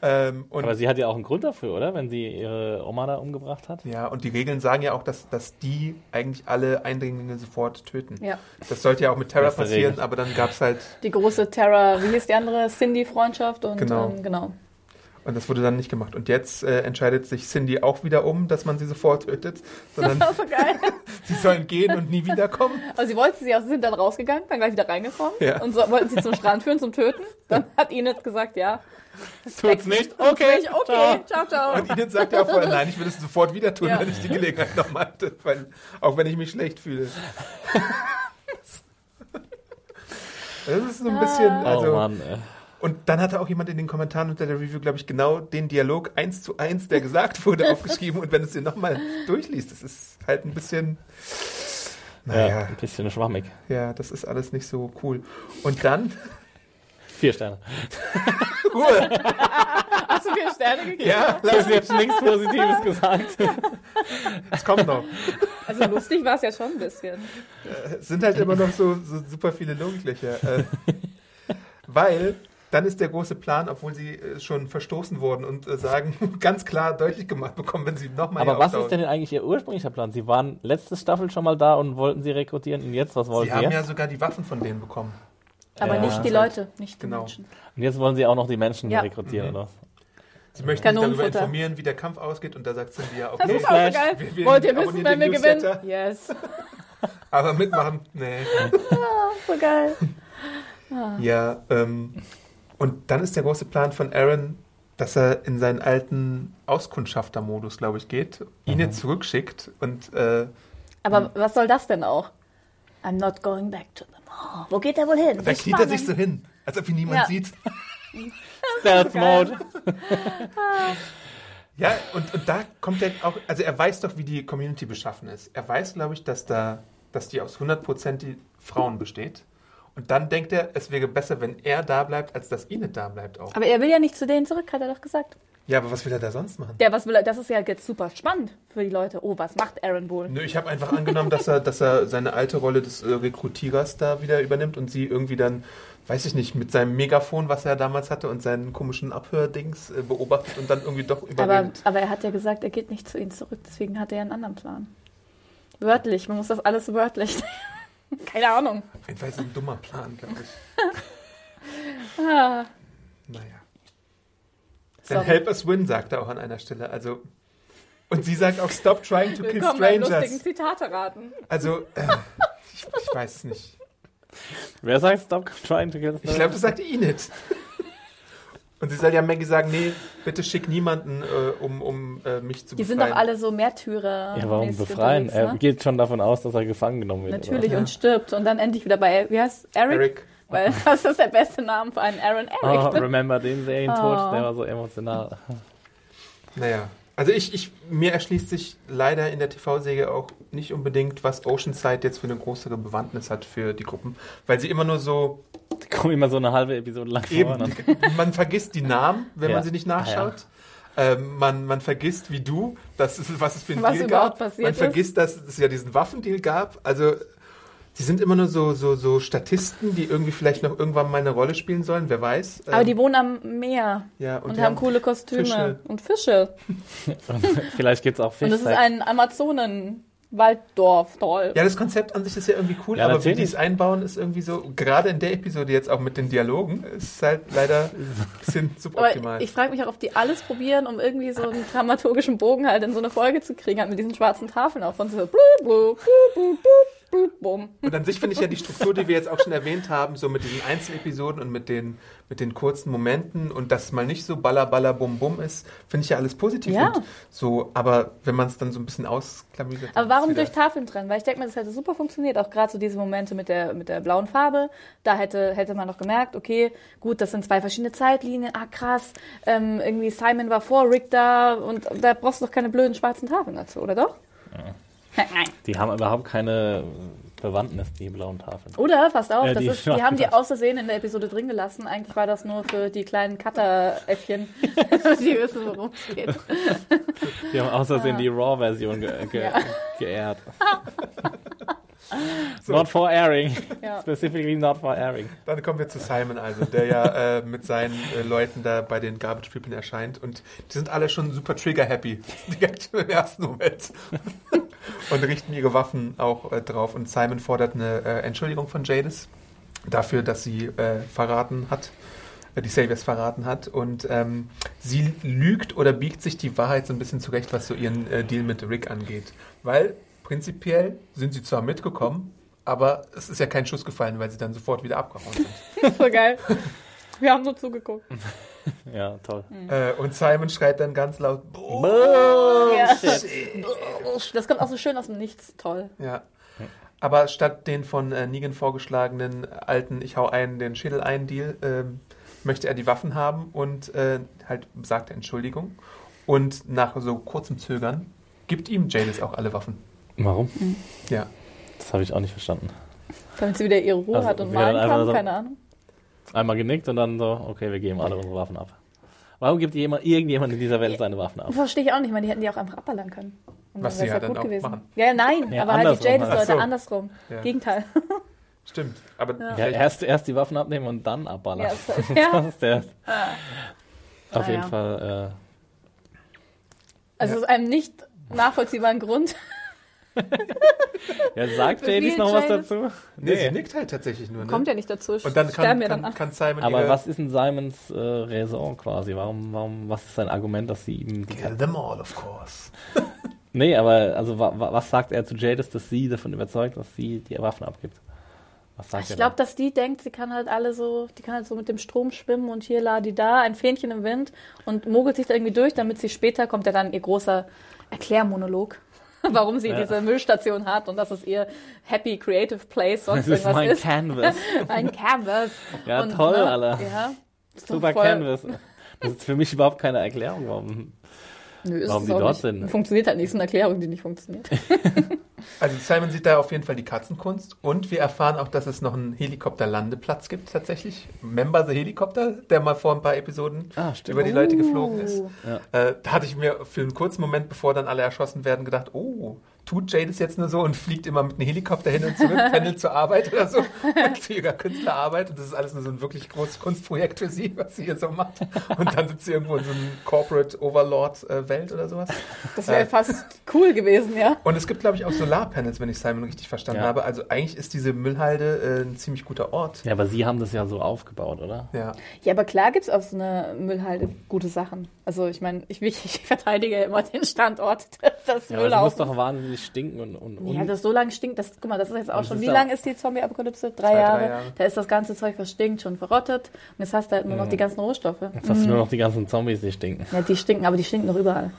Ähm, und Aber sie hat ja auch einen Grund dafür, oder? Wenn sie ihre Oma da umgebracht hat. Ja, und die Regeln sagen ja auch, dass, dass die eigentlich alle Eindringlinge sofort töten. Ja. Das sollte ja auch mit Terra passieren, Regel. aber dann gab es halt, Die große Terra, wie hieß die andere? Cindy-Freundschaft und Genau. Ähm, genau. Und das wurde dann nicht gemacht. Und jetzt äh, entscheidet sich Cindy auch wieder um, dass man sie sofort tötet, sondern Das (laughs) war so geil. (laughs) sie sollen gehen und nie wiederkommen. Also sie wollten sie, also sie sind dann rausgegangen, dann gleich wieder reingekommen Ja. und so, wollten sie zum Strand führen, zum Töten. Dann hat Enid gesagt, ja. Tut's nicht? Tut's Okay. nicht? Okay, ciao, ciau. Und Enid sagt ja auch vorher, nein, ich will es sofort wieder tun, Ja. wenn ich die Gelegenheit nochmal hatte, weil, auch wenn ich mich schlecht fühle. (laughs) Das ist so ein bisschen, also, oh Mann, ey. Und dann hatte auch jemand in den Kommentaren unter der Review, glaube ich, genau den Dialog eins zu eins, der gesagt (laughs) wurde, aufgeschrieben. Und wenn du es dir nochmal durchliest, das ist halt ein bisschen, Ja, naja, ein bisschen schwammig. ja, das ist alles nicht so cool. Und dann, Vier Sterne. (laughs) Ruhe, Hast du vier Sterne gegeben? ja, Du hast jetzt nichts Positives gesagt. es kommt noch. Also lustig war es ja schon ein bisschen. Es sind halt immer noch so, so super viele Logenlöcher. Äh, weil dann ist der große Plan, obwohl sie äh, schon verstoßen wurden und äh, sagen, (laughs) ganz klar deutlich gemacht bekommen, wenn sie nochmal Aber was ist denn eigentlich ihr ursprünglicher Plan? Sie waren letzte Staffel schon mal da und wollten sie rekrutieren und jetzt, was wollen Sie sie, haben jetzt? ja sogar die Waffen von denen bekommen. Aber Ja. nicht die Leute, nicht die Genau. Menschen. Und jetzt wollen sie auch noch die Menschen Ja. rekrutieren, Mhm. oder? Sie möchten sich darüber informieren, wie der Kampf ausgeht und da sagt Cindy ja, Das okay, ist auch so geil. Wir- wir Wollt ihr wissen, wenn wir gewinnen? Yes. aber mitmachen, nee. (laughs) So geil. Ja, ähm, und dann ist der große Plan von Aaron, dass er in seinen alten Auskundschafter-Modus, glaube ich, geht, ihn jetzt zurückschickt und äh, Aber was soll das denn auch? I'm not going back to the mall. Wo geht er wohl hin? da kniet er sich so hin, als ob ihn niemand Ja. sieht. (laughs) Stealth (laughs) Mode. Ja, und, und da kommt er auch, also er weiß doch, wie die Community beschaffen ist. Er weiß, glaube ich, dass da, dass die aus 100% die Frauen besteht. Und dann denkt er, es wäre besser, wenn er da bleibt, als dass Enid da bleibt auch. Aber er will ja nicht zu denen zurück, hat er doch gesagt. Ja, aber was will er da sonst machen? Der, was will er, das ist ja jetzt super spannend für die Leute. Oh, was macht Aaron wohl? Nö, ich habe einfach angenommen, dass er, dass er seine alte Rolle des äh, Rekrutierers da wieder übernimmt und sie irgendwie dann, weiß ich nicht, mit seinem Megafon, was er damals hatte und seinen komischen Abhördings äh, beobachtet und dann irgendwie doch Aber, überredet. aber er hat ja gesagt, er geht nicht zu ihnen zurück, deswegen hat er ja einen anderen Plan. Wörtlich, man muss das alles wörtlich. (laughs) (laughs) Keine Ahnung. Auf jeden Fall ist es ein dummer Plan, glaube ich. (laughs) Ah, Naja. Then sorry. help us win, sagt er auch an einer Stelle. Also, und sie sagt auch, stop trying to kill Willkommen lustigen strangers. Zitate raten. Also, äh, ich, ich weiß es nicht. Wer sagt Stop trying to kill Ich glaube, das sagte Enid. (laughs) Und sie soll ja Maggie sagen, nee, bitte schick niemanden, äh, um, um äh, mich zu Die sind befreien. doch alle so Märtyrer. Ja, warum befreien? unterwegs, Er ne? geht schon davon aus, dass er gefangen genommen wird. Natürlich Ja. und stirbt und dann endlich wieder bei, wie heißt Eric? Eric. Weil (laughs) das ist der beste Name für einen Aaron? Eric. Oh, remember den Serientod, Oh. der war so emotional. Naja. Also ich, ich, mir erschließt sich leider in der TV-Serie auch nicht unbedingt, was Oceanside jetzt für eine größere Bewandtnis hat für die Gruppen. Weil sie immer nur so, Die kommen immer so eine halbe Episode lang eben, vor. ne? die, man vergisst die Namen, wenn Ja. man sie nicht nachschaut. Ähm, man, man vergisst, wie du, das ist, was es für einen Was Deal überhaupt gab. passiert man ist. vergisst, dass es ja diesen Waffendeal gab. Also die sind immer nur so, so, so Statisten, die irgendwie vielleicht noch irgendwann mal eine Rolle spielen sollen, wer weiß. Aber Ähm, die wohnen am Meer ja, und, und, die haben coole Kostüme Fische. und Fische. Vielleicht gibt es auch (laughs) Und das ist ein Amazonen-Walddorf. Toll. Ja, das Konzept an sich ist ja irgendwie cool, Ja, aber wie natürlich. die es einbauen, ist irgendwie so, gerade in der Episode jetzt auch mit den Dialogen, ist halt leider (laughs) ein bisschen suboptimal. Aber ich frage mich auch, ob die alles probieren, um irgendwie so einen dramaturgischen Bogen halt in so eine Folge zu kriegen, halt mit diesen schwarzen Tafeln auch von so blub, blub, blub, blub, blub, bum. Und an sich finde ich ja die Struktur, die wir jetzt auch schon erwähnt haben, so mit diesen Einzelepisoden und mit den, mit den kurzen Momenten und dass es mal nicht so baller, baller, bum, bum ist, finde ich ja alles positiv. Ja. Und so, aber wenn man es dann so ein bisschen ausklamüsert. Aber warum durch Tafeln trennen? Weil ich denke mir, das hätte super funktioniert. Auch gerade so diese Momente mit der, mit der blauen Farbe. Da hätte, hätte man noch gemerkt, okay, gut, das sind zwei verschiedene Zeitlinien. Ah, krass. Ähm, irgendwie Simon war vor Rick da und da brauchst du doch keine blöden schwarzen Tafeln dazu, oder doch? Nein. Die haben überhaupt keine Bewandtnis, die blauen Tafeln. Oder, passt auf, Ja, die ist, die haben die aus Versehen in der Episode drin gelassen. Eigentlich war das nur für die kleinen Cutter-Äffchen, (laughs) (laughs) die wissen, worum es geht. Die haben aus Versehen die Raw-Version ge ge Ja. geehrt. (laughs) (laughs) Not for airing. Ja. Specifically not for airing. Dann kommen wir zu Simon, also, der ja äh, mit seinen äh, Leuten da bei den Garbage People erscheint und die sind alle schon super trigger-happy, (laughs) direkt im ersten Moment. (laughs) und richten ihre Waffen auch äh, drauf. Und Simon fordert eine äh, Entschuldigung von Jadis dafür, dass sie äh, verraten hat, äh, die Saviors verraten hat. Und ähm, sie lügt oder biegt sich die Wahrheit so ein bisschen zurecht, was so ihren äh, Deal mit Rick angeht. Weil prinzipiell sind sie zwar mitgekommen, aber es ist ja kein Schuss gefallen, weil sie dann sofort wieder abgehauen sind. (laughs) Voll geil. Wir haben nur zugeguckt. (laughs) Ja, toll. Äh, und Simon schreit dann ganz laut, Boah! Ja. Das kommt auch so schön aus dem Nichts. Toll. Ja. Aber statt den von äh, Negan vorgeschlagenen alten Ich hau einen den Schädel ein Deal, ähm, möchte er die Waffen haben und äh, halt sagt er Entschuldigung. Und nach so kurzem Zögern gibt ihm Jadis auch alle Waffen. Warum? Ja. Das habe ich auch nicht verstanden. Damit sie wieder ihre Ruhe Also, hat und malen kann, so- keine Ahnung. Einmal genickt und dann so, okay, wir geben alle unsere Waffen ab. Warum gibt jemand, irgendjemand in dieser Welt seine Waffen ab? Verstehe ich auch nicht, man, die hätten die auch einfach abballern können. Und Was dann sie wär's ja dann auch machen. Ja, ja, nein, Ja, aber halt die andersrum Jadis halt. Leute Ach so. andersrum. Ja. Gegenteil. (laughs) Stimmt. Aber Ja, vielleicht- erst, erst die Waffen abnehmen und dann abballern. Ja, das- (laughs) ja. Das ist der. Auf Ah, jeden ja. Fall. Also aus einem nicht nachvollziehbaren Grund. (laughs) Ja, sagt Jadis noch was dazu? nee, sie nickt halt tatsächlich nur. Ne? Kommt ja nicht dazu. und dann kann, kann, dann kann Simon Aber was ist denn Simons äh, Raison quasi? Warum, warum, was ist sein Argument, dass sie ihm. Kill them all, of course. (laughs) Nee, aber also wa, wa, was sagt er zu Jadis, dass sie davon überzeugt, dass sie die Waffen abgibt? Was sagt Ich glaube, da? dass die denkt, sie kann halt alle so, die kann halt so mit dem Strom schwimmen und hier la die da, ein Fähnchen im Wind und mogelt sich da irgendwie durch, damit sie später kommt ja dann ihr großer Erklärmonolog, (laughs) warum sie Ja. diese Müllstation hat und das ist ihr happy creative place, sonst (laughs) Das ist irgendwas mein ist. Canvas. (laughs) ein Canvas. Ja, Und, toll, ne, Alter. Ja. Super voll- Canvas. Das ist für mich überhaupt keine Erklärung, warum. Nö, Warum es die dort nicht. sind. Funktioniert halt nicht, ist eine Erklärung, die nicht funktioniert. Also Simon sieht da auf jeden Fall die Katzenkunst und wir erfahren auch, dass es noch einen Helikopterlandeplatz gibt tatsächlich. Member the Helikopter, der mal vor ein paar Episoden Ah, über die Leute geflogen ist. Uh. Äh, da hatte ich mir für einen kurzen Moment, bevor dann alle erschossen werden, gedacht, oh, tut Jadis jetzt nur so und fliegt immer mit einem Helikopter hin und zurück, (laughs) pendelt zur Arbeit oder so und für ihre Künstlerarbeit und das ist alles nur so ein wirklich großes Kunstprojekt für sie, was sie hier so macht. Und dann sitzt sie irgendwo in so einem Corporate Overlord-Welt oder sowas. Das wäre Äh, fast cool gewesen, ja. Und es gibt, glaube ich, auch Solarpanels, wenn ich Simon richtig verstanden Ja. habe. Also eigentlich ist diese Müllhalde äh, ein ziemlich guter Ort. Ja, aber sie haben das ja so aufgebaut, oder? Ja. Ja, aber klar gibt es auf so einer Müllhalde gute Sachen. Also ich meine, ich, (laughs) ich verteidige immer den Standort (laughs) des Ja, aber es muss doch wahnsinnig stinken und. und, und Ja, das so lange stinkt, das, guck mal, das ist jetzt auch schon, wie lange ist die Zombie-Apokalypse? Drei, drei Jahre. Jahre. Da ist das ganze Zeug, was stinkt, schon verrottet. Und jetzt hast du halt nur noch die ganzen Rohstoffe. Jetzt hast du nur noch die ganzen Zombies, die stinken. Ja, die stinken, aber die stinken noch überall.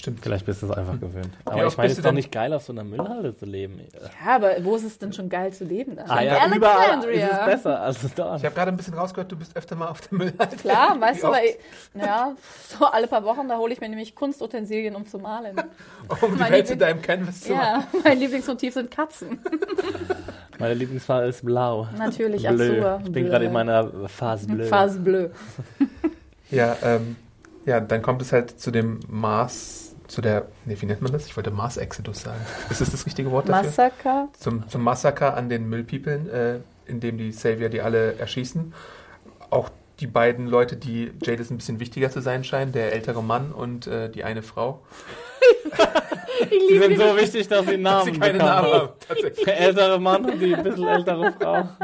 Stimmt. Vielleicht bist du es einfach gewöhnt. Aber ich meine, es ist doch nicht geil, auf so einer Müllhalde zu leben. Ja, aber wo ist es denn schon geil zu leben? Da? Ah ja, überall ist es besser als dort. Ich habe gerade ein bisschen rausgehört, du bist öfter mal auf der Müllhalde. Klar, weißt du, aber ich, ja, so alle paar Wochen, da hole ich mir nämlich Kunstutensilien, um zu malen. (laughs) Um die Mein Welt in deinem Canvas zu machen. Ja, mein Lieblingsmotiv sind Katzen. (laughs) Meine Lieblingsfarbe ist blau. Natürlich, Bleu. Azur. Ich bin gerade in meiner Phase bleu. Phase bleu. (laughs) Ja, ähm, ja, dann kommt es halt zu dem Mars, zu der, nee, wie nennt man das? Ich wollte Mars-Exodus sagen. Ist das das richtige Wort dafür? Massaker. zum, zum Massaker an den Müllpeoplen, äh, in dem die Savior die alle erschießen. Auch die beiden Leute, die Jadis ein bisschen wichtiger zu sein scheinen, der ältere Mann und äh, die eine Frau. (laughs) Die sind so wichtig, dass sie Namen Sie keine bekommen. Namen haben, tatsächlich. Der ältere Mann und die ein bisschen ältere Frau. (laughs)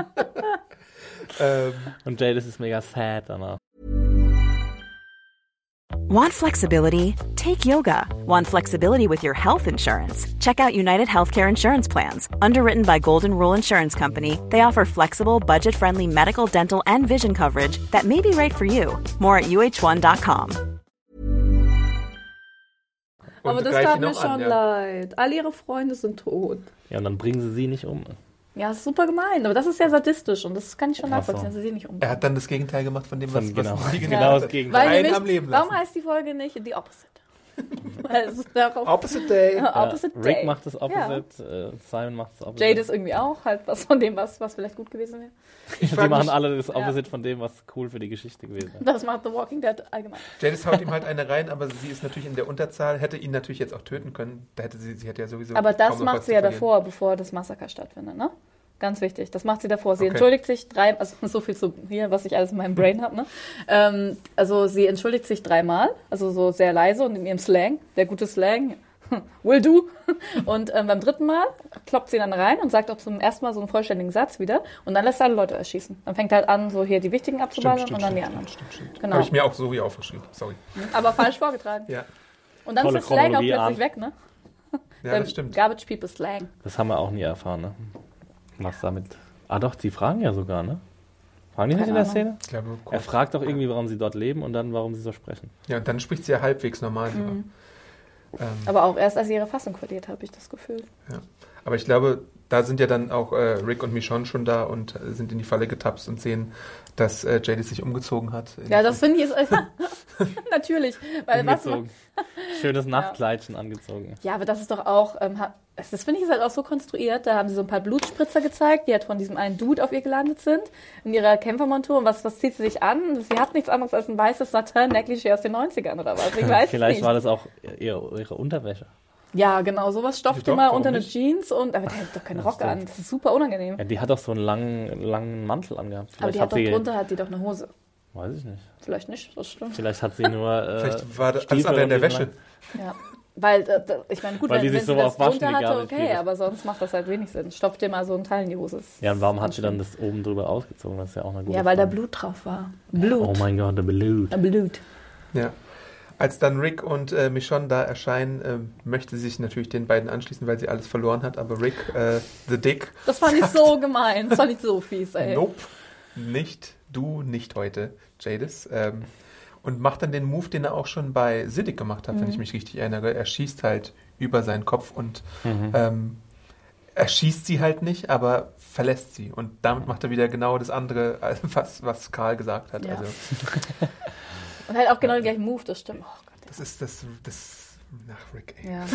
Ähm, Und Jadis ist mega sad danach. Want flexibility? Take yoga. Want flexibility with your health insurance? Check out United Healthcare Insurance Plans. Underwritten by Golden Rule Insurance Company, they offer flexible, budget friendly medical, dental, and vision coverage that may be right for you. More at uh1.com. Aber das greift tat mir auch an, schon ja. leid. Alle ihre Freunde sind tot. Ja, und dann bringen sie sie nicht um. Ja, das ist super gemein, aber das ist ja sadistisch und das kann ich schon Ach so. nachvollziehen, dass sie sie nicht um. Er hat dann das Gegenteil gemacht von dem, was, Von- genau. was (laughs) Genau gemacht das. Gegenteil. Weil Einen nämlich, am Leben warum lassen. heißt die Folge nicht The Opposite? (laughs) Also darauf, Opposite Day. Opposite ja, Day. Rick macht das Opposite, äh, Simon macht das Opposite. Jade ist irgendwie auch halt was von dem, was, was vielleicht gut gewesen wäre. Sie frag machen alle das Opposite von dem, was cool für die Geschichte gewesen wäre. Das macht The Walking Dead allgemein. Jadis haut ihm halt eine rein, aber sie ist natürlich in der Unterzahl, hätte ihn natürlich jetzt auch töten können. Da hätte sie, sie hätte ja sowieso. Aber das macht sie ja davor, bevor das Massaker stattfindet, ne? Ganz wichtig. Das macht sie davor. Sie Okay. entschuldigt sich drei, also (laughs) so viel zu hier, was ich alles in meinem Brain habe, ne? Ähm, also sie entschuldigt sich dreimal, also so sehr leise und in ihrem Slang, der gute Slang, (laughs) will do. Und ähm, beim dritten Mal kloppt sie dann rein und sagt auch zum ersten Mal so einen vollständigen Satz wieder und dann lässt sie alle Leute erschießen. Dann fängt halt an, so hier die wichtigen abzuballern stimmt, und dann die anderen. stimmt, stimmt. Genau. Habe ich mir auch so wie aufgeschrieben. Sorry. Aber falsch vorgetragen. Ja, Und dann Tolle ist der Slang auch plötzlich Arndt. weg, ne? ja das stimmt. Garbage People Slang. Das haben wir auch nie erfahren, ne? Was damit. Ah doch, die fragen ja sogar, ne? Fragen die nicht in der Szene? Ich glaube, Er fragt doch irgendwie, warum sie dort leben und dann, warum sie so sprechen. Ja, und dann spricht sie ja halbwegs normal sogar. Mhm. Ähm, Aber auch erst, als sie ihre Fassung verliert, habe ich das Gefühl. aber ich glaube, da sind ja dann auch äh, Rick und Michonne schon da und äh, sind in die Falle getapst und sehen, dass äh, Jadis sich umgezogen hat. Ja, das finde ich ist, (laughs) (laughs) natürlich. Weil was, Angezogen. (laughs) Schönes Nachtkleidchen angezogen. ja, aber das ist doch auch, ähm, das finde ich ist halt auch so konstruiert. Da haben sie so ein paar Blutspritzer gezeigt, die halt von diesem einen Dude auf ihr gelandet sind, in ihrer Kämpfermontur. Und was, was zieht sie sich an? Sie hat nichts anderes als ein weißes Satin-Negligé aus den 90ern oder was. Ich weiß Vielleicht nicht. war das auch ihre, ihre Unterwäsche. Ja, genau, sowas stopft warum unter eine? Jeans und, aber der hat doch keine Ja, Rocke an. Das ist super unangenehm. Ja, die hat doch so einen langen, langen Mantel angehabt. aber die Vielleicht hat doch sie, drunter hat die doch eine Hose. Weiß ich nicht. Vielleicht nicht, das stimmt. Vielleicht hat sie nur. Äh, Vielleicht war das alles Stiefel andere in der Wäsche. Ja. Weil, äh, da- ich meine, gut, Weil die wenn, sich wenn so sie das drunter die hatte, okay, aber sonst macht das halt wenig Sinn. Stopft dir mal so ein Teil in die Hose. Ja, und warum hat sie dann das oben drüber ausgezogen? Das ist ja auch eine gute Ja, weil da Frage. Blut drauf war. Blut. Oh mein Gott, der Blut. Äh, Blut. Ja. Als dann Rick und äh, Michonne da erscheinen, ähm, möchte sie sich natürlich den beiden anschließen, weil sie alles verloren hat. Aber Rick, äh, The Dick, Das fand ich (laughs) so gemein. Das fand ich so fies, ey. nope, nicht, du, nicht heute, Jadis. Ähm, und macht dann den Move, den er auch schon bei Siddiq gemacht hat, wenn Mhm. ich mich richtig erinnere. Er schießt halt über seinen Kopf und Mhm. ähm, er schießt sie halt nicht, aber verlässt sie. Und damit macht er wieder genau das andere, (laughs) was, was Karl gesagt hat. Ja. Also (laughs) Und halt auch genau den gleichen Move, das stimmt. Oh Gott. das ist das, das nach Rick, ey. Ja. Aber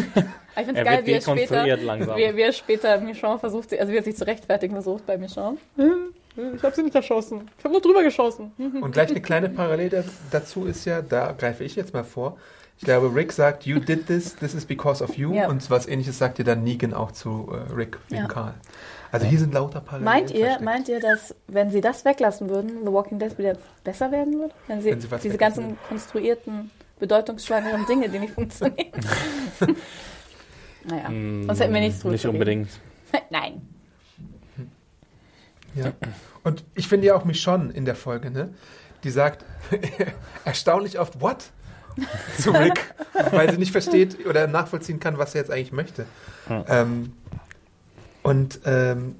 ich finde Er es geil, wird wie er später, langsam. wie, wie er später Michon versucht, also wie er sich zu rechtfertigen versucht bei Michon. Ich habe sie nicht erschossen. Ich habe nur drüber geschossen. Und gleich eine kleine Parallele dazu ist ja, da greife ich jetzt mal vor. Ich glaube, Rick sagt, you did this, this is because of you. Ja. Und was ähnliches sagt ihr dann Negan auch zu äh, Rick wegen Ja. Karl. Also hier sind lauter Parallelen. Meint ihr, versteckt. meint ihr, dass wenn sie das weglassen würden, The Walking Dead wieder besser werden würde? Wenn sie, Wenn sie diese ganzen konstruierten, bedeutungsschwangeren Dinge, die nicht funktionieren. (laughs) naja, Mm, sonst hätten wir nichts drüber Nicht unbedingt. (laughs) Nein. Ja. Und ich finde ja auch Michonne in der Folge, ne? Die sagt (laughs) erstaunlich oft What? zu Rick, weil sie nicht versteht oder nachvollziehen kann, was er jetzt eigentlich möchte. Ja. Ähm, und ähm,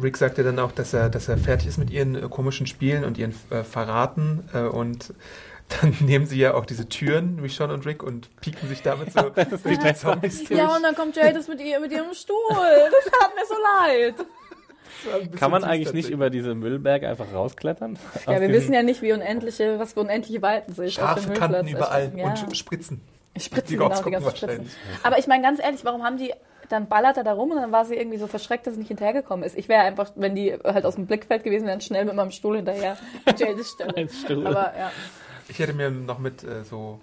Rick sagt ja dann auch, dass er, dass er fertig ist mit ihren äh, komischen Spielen und ihren äh, Verraten. Äh, und (laughs) dann nehmen sie ja auch diese Türen, Michonne und Rick, und pieken sich damit so (laughs) durch die Zombies durch. Ja, und dann kommt Jadis mit, ihr, mit ihrem Stuhl. Das hat mir so leid. Kann man eigentlich nicht über diese Müllberge einfach rausklettern? Ja, wir wissen ja nicht, wie unendliche, was für unendliche Weiten sich auf dem Scharfe Kanten überall. Ja. und Spritzen. Spritzen, die genau, die ganzen Spritzen. wahrscheinlich. Aber ich meine ganz ehrlich, warum haben die, dann ballert er da rum und dann war sie irgendwie so verschreckt, dass sie nicht hinterhergekommen ist. Ich wäre einfach, wenn die halt aus dem Blickfeld gewesen wären, schnell mit meinem Stuhl hinterher. (laughs) Jadis Stelle. Ein Stuhl. Aber ja. Ich hätte mir noch mit äh, so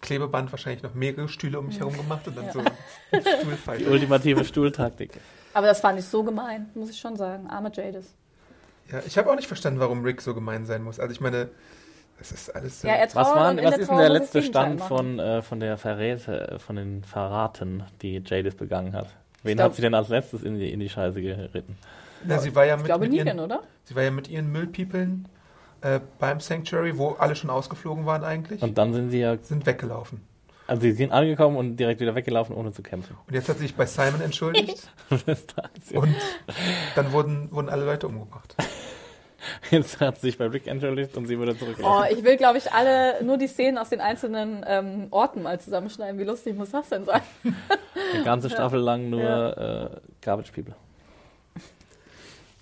Klebeband wahrscheinlich noch mehrere Stühle um mich herum gemacht und dann Ja. so (laughs) Die Stuhlfight. ultimative Stuhltaktik. Aber das fand ich so gemein, muss ich schon sagen. Arme Jadis. Ja, ich habe auch nicht verstanden, warum Rick so gemein sein muss. Also ich meine, das ist alles so. Ja, er Was, waren, was ist denn der letzte Stand von, äh, von der Verräte, äh, von den Verraten, die Jadis begangen hat? Wen glaub- hat sie denn als letztes in die, in die Scheiße geritten? Na, sie war ja Ich mit, glaube mit Negan, ihren, oder? sie war ja mit ihren Müllpiepeln äh, beim Sanctuary, wo alle schon ausgeflogen waren eigentlich, Und dann sind sie ja, sind weggelaufen. also sie sind angekommen und direkt wieder weggelaufen, ohne zu kämpfen. Und jetzt hat sie sich bei Simon entschuldigt (laughs) und dann wurden, wurden alle Leute umgebracht. (laughs) (laughs) Jetzt hat sie sich bei Rick entschuldigt und sie wurde Oh, zurückgelassen. ich will, glaube ich, alle, nur die Szenen aus den einzelnen ähm, Orten mal zusammenschneiden. Wie lustig muss das denn sein? (laughs) Eine ganze Staffel lang nur Ja. äh, Garbage People.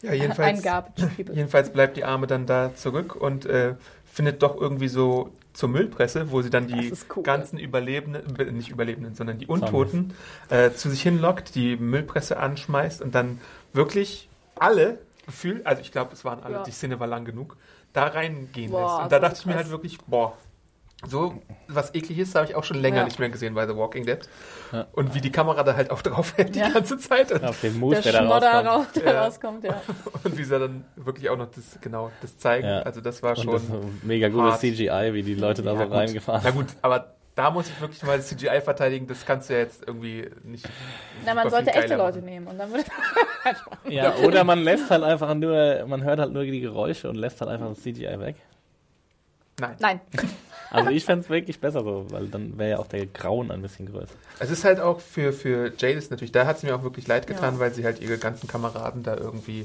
Ja, Ein jedenfalls, Garbage People. jedenfalls bleibt die Arme dann da zurück und äh, findet doch irgendwie so zur Müllpresse, wo sie dann die cool. ganzen Überlebenden, nicht Überlebenden, sondern die Untoten äh, zu sich hinlockt, die Müllpresse anschmeißt und dann wirklich alle gefühlt, also ich glaube, es waren alle, Ja. die Szene war lang genug, da reingehen Boah, lässt. Und da dachte ich mir halt wirklich, boah, so was ekliges habe ich auch schon länger Ja. nicht mehr gesehen bei The Walking Dead. Ja. Und wie die Kamera da halt auch (laughs) drauf hält die Ja. ganze Zeit. Und, Auf den Moose, Der der, da rauskommt. raus, der Ja. rauskommt, ja. (laughs) und wie sie dann wirklich auch noch das, genau, das zeigen. Ja. Also das war Und schon. das mega gutes. CGI, wie die Leute da Ja, so gut. reingefahren Na gut, aber da muss ich wirklich mal das CGI verteidigen. Das kannst du ja jetzt irgendwie nicht. Na, man sollte echte Leute machen. nehmen und dann würde (laughs) Ja, (laughs) oder man lässt halt einfach nur, man hört halt nur die Geräusche und lässt halt einfach das CGI weg. Nein. Nein. (laughs) Also ich fände es wirklich besser so, weil dann wäre ja auch der Grauen ein bisschen größer. Es ist halt auch für, für Jadis natürlich, da hat es mir auch wirklich leid getan, Ja. weil sie halt ihre ganzen Kameraden da irgendwie.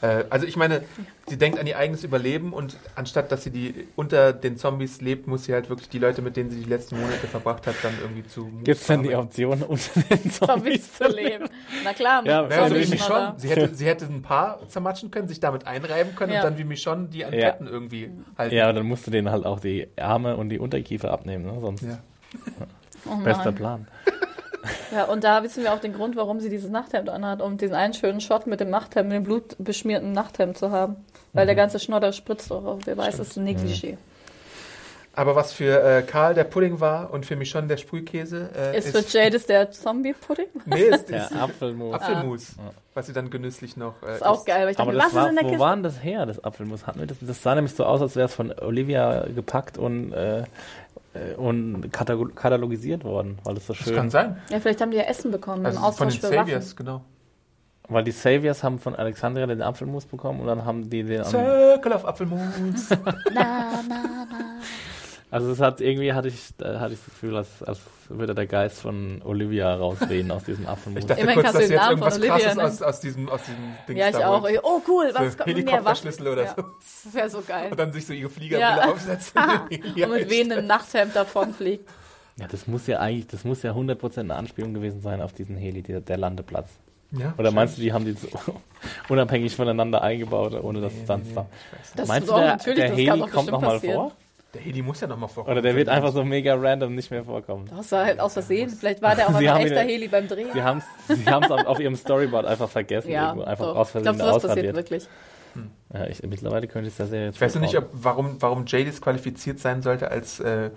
Äh, also ich meine, sie denkt an ihr eigenes Überleben und anstatt dass sie die unter den Zombies lebt, muss sie halt wirklich die Leute, mit denen sie die letzten Monate verbracht hat, dann irgendwie zu. Gibt es denn die Option, unter den (laughs) Zombies zu leben. Na klar, Ja, Naja, so wie Michonne. Sie hätte, sie hätte ein paar zermatschen können, sich damit einreiben können Ja. und dann wie Michonne die an Ja. Ketten irgendwie halten. Ja, aber dann musst du denen halt auch die Arme und die Unterkiefer abnehmen, ne? sonst Ja. (laughs) Oh bester. Plan. (laughs) Ja, und da wissen wir auch den Grund, warum sie dieses Nachthemd anhat, um diesen einen schönen Shot mit dem Nachthemd, mit dem blutbeschmierten Nachthemd zu haben. Weil der ganze Schnodder spritzt doch auf. Wer weiß, es ist ein Negligé. Aber was für äh, Karl der Pudding war und für Michonne der Sprühkäse, äh, Ist für Jadis der Zombie-Pudding? (laughs) nee, ist, Der ist Apfelmus. Apfelmus, Ah. was sie dann genüsslich noch äh, Ist auch isst. geil, weil ich dachte, Aber was das ist war, in der wo Kiste? war denn das her, das Apfelmus? Hatten wir das, das sah nämlich so aus, als wäre es von Olivia gepackt und, äh, und katalog katalogisiert worden, weil es so Das schön kann sein. Ja, vielleicht haben die ja Essen bekommen Also im von Austausch den für Saviors, Waffen. genau. Weil die Saviors haben von Alexandria den Apfelmus bekommen und dann haben die den. Circle of Apfelmus. (laughs) Na, na, na. Also es hat irgendwie hatte ich da hatte ich das Gefühl, als, als würde der Geist von Olivia rauswehen aus diesem Apfelmus. Ich dachte Immerhin kurz, dass jetzt Namen irgendwas Olivia krasses nennen. aus, aus diesem, aus diesem Ding Ja, ich auch. Oh, cool, was So kommt mehr Waffen? Helikopterschlüssel oder Ja. so. Das wäre so geil. Und dann sich so ihre Flieger Ja. wieder aufsetzen. (laughs) Und (laughs) mit wehendem Nachthemd davonfliegt. ja, das muss ja eigentlich, das muss ja 100% eine Anspielung gewesen sein auf diesen Heli, der, der Landeplatz. Ja, Oder meinst du, die haben die so (laughs) unabhängig voneinander eingebaut, ohne dass Nee, es dann nee, nee, nicht. Das Meinst ist du, auch der, natürlich, der das Heli kommt nochmal vor? Der Heli muss ja nochmal vorkommen. Oder der wird einfach so mega random nicht mehr vorkommen? Das war halt aus Versehen. Vielleicht war der (laughs) auch Sie ein echter Heli beim Drehen. Sie haben es sie haben's auf, ihrem Storyboard einfach vergessen, ja, irgendwo einfach doch. aus ich Versehen glaube, sowas passiert wirklich. Ja, ich, mittlerweile könnte ich es ja sehr jetzt Ich weiß nicht, ob, warum, warum Jadis qualifiziert sein sollte, als äh,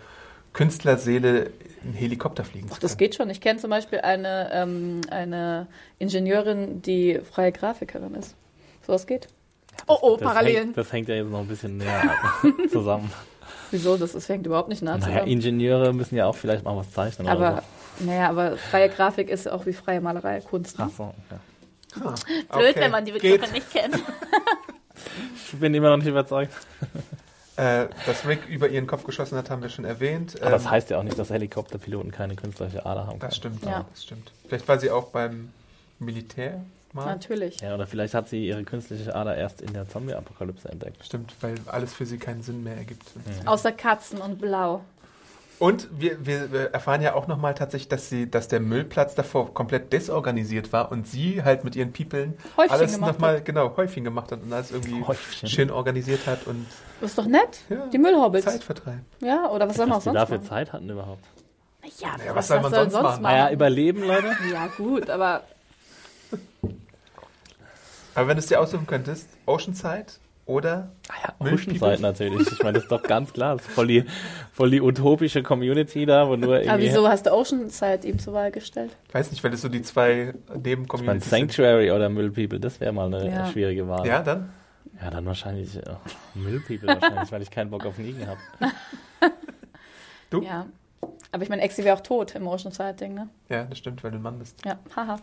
Künstlerseele einen Helikopter fliegen zu Ach, das geht schon. Ich kenne zum Beispiel eine, ähm, eine Ingenieurin, die freie Grafikerin ist. Sowas geht. Oh, oh, das Parallelen. hängt, das hängt ja jetzt noch ein bisschen näher (laughs) zusammen. Wieso? Das, das hängt überhaupt nicht nah Naja, zusammen. Ingenieure müssen ja auch vielleicht mal was zeichnen oder aber, naja, aber freie Grafik ist auch wie freie Malerei Kunst. so. Ne? Ach so, ja. Ah, Blöd, okay. wenn man die Geht. Begriffe nicht kennt. (laughs) Ich bin immer noch nicht überzeugt. Äh, dass Rick über ihren Kopf geschossen hat, haben wir schon erwähnt. Aber das Ähm, heißt ja auch nicht, dass Helikopterpiloten keine künstlerische Ader haben können. Das stimmt, Ja. das stimmt. Vielleicht war sie auch beim Militär mal. Natürlich. Ja, oder vielleicht hat sie ihre künstliche Ader erst in der Zombie-Apokalypse entdeckt. Stimmt, weil alles für sie keinen Sinn mehr ergibt. Außer Katzen und Blau. Und wir, wir wir erfahren ja auch nochmal tatsächlich, dass sie, dass der Müllplatz davor komplett desorganisiert war und sie halt mit ihren Peoplen Häufchen alles nochmal, genau, Häufchen gemacht hat und alles irgendwie Häufchen. schön organisiert hat und Das ist doch nett. Ja. Die Müllhobbits. Zeitvertreib. Ja, oder was soll man auch Was die sonst dafür machen? Zeit hatten überhaupt. Ja, Naja, was soll man sonst machen? Naja, überleben, Leute. Ja, gut, aber Aber wenn du es dir aussuchen könntest, Oceanside oder Ah ja? Oceanside natürlich. Ich meine, das ist doch ganz klar. Das ist voll die, voll die utopische Community da, wo nur Aber irgendwie... wieso hast du Oceanside ihm zur Wahl gestellt? ich weiß nicht, weil das so die zwei Ich meine, Nebencommunities sind. Sanctuary oder Müllpeople, das wäre mal eine Ja. schwierige Wahl. Ja, dann? Ja, dann wahrscheinlich äh, Müllpeople wahrscheinlich, weil ich keinen Bock auf Nigen habe. (laughs) Du? Ja. Aber ich meine, Exi wäre auch tot im Oceanside-Ding, ne? Ja, das stimmt, weil du ein Mann bist. Ja, haha.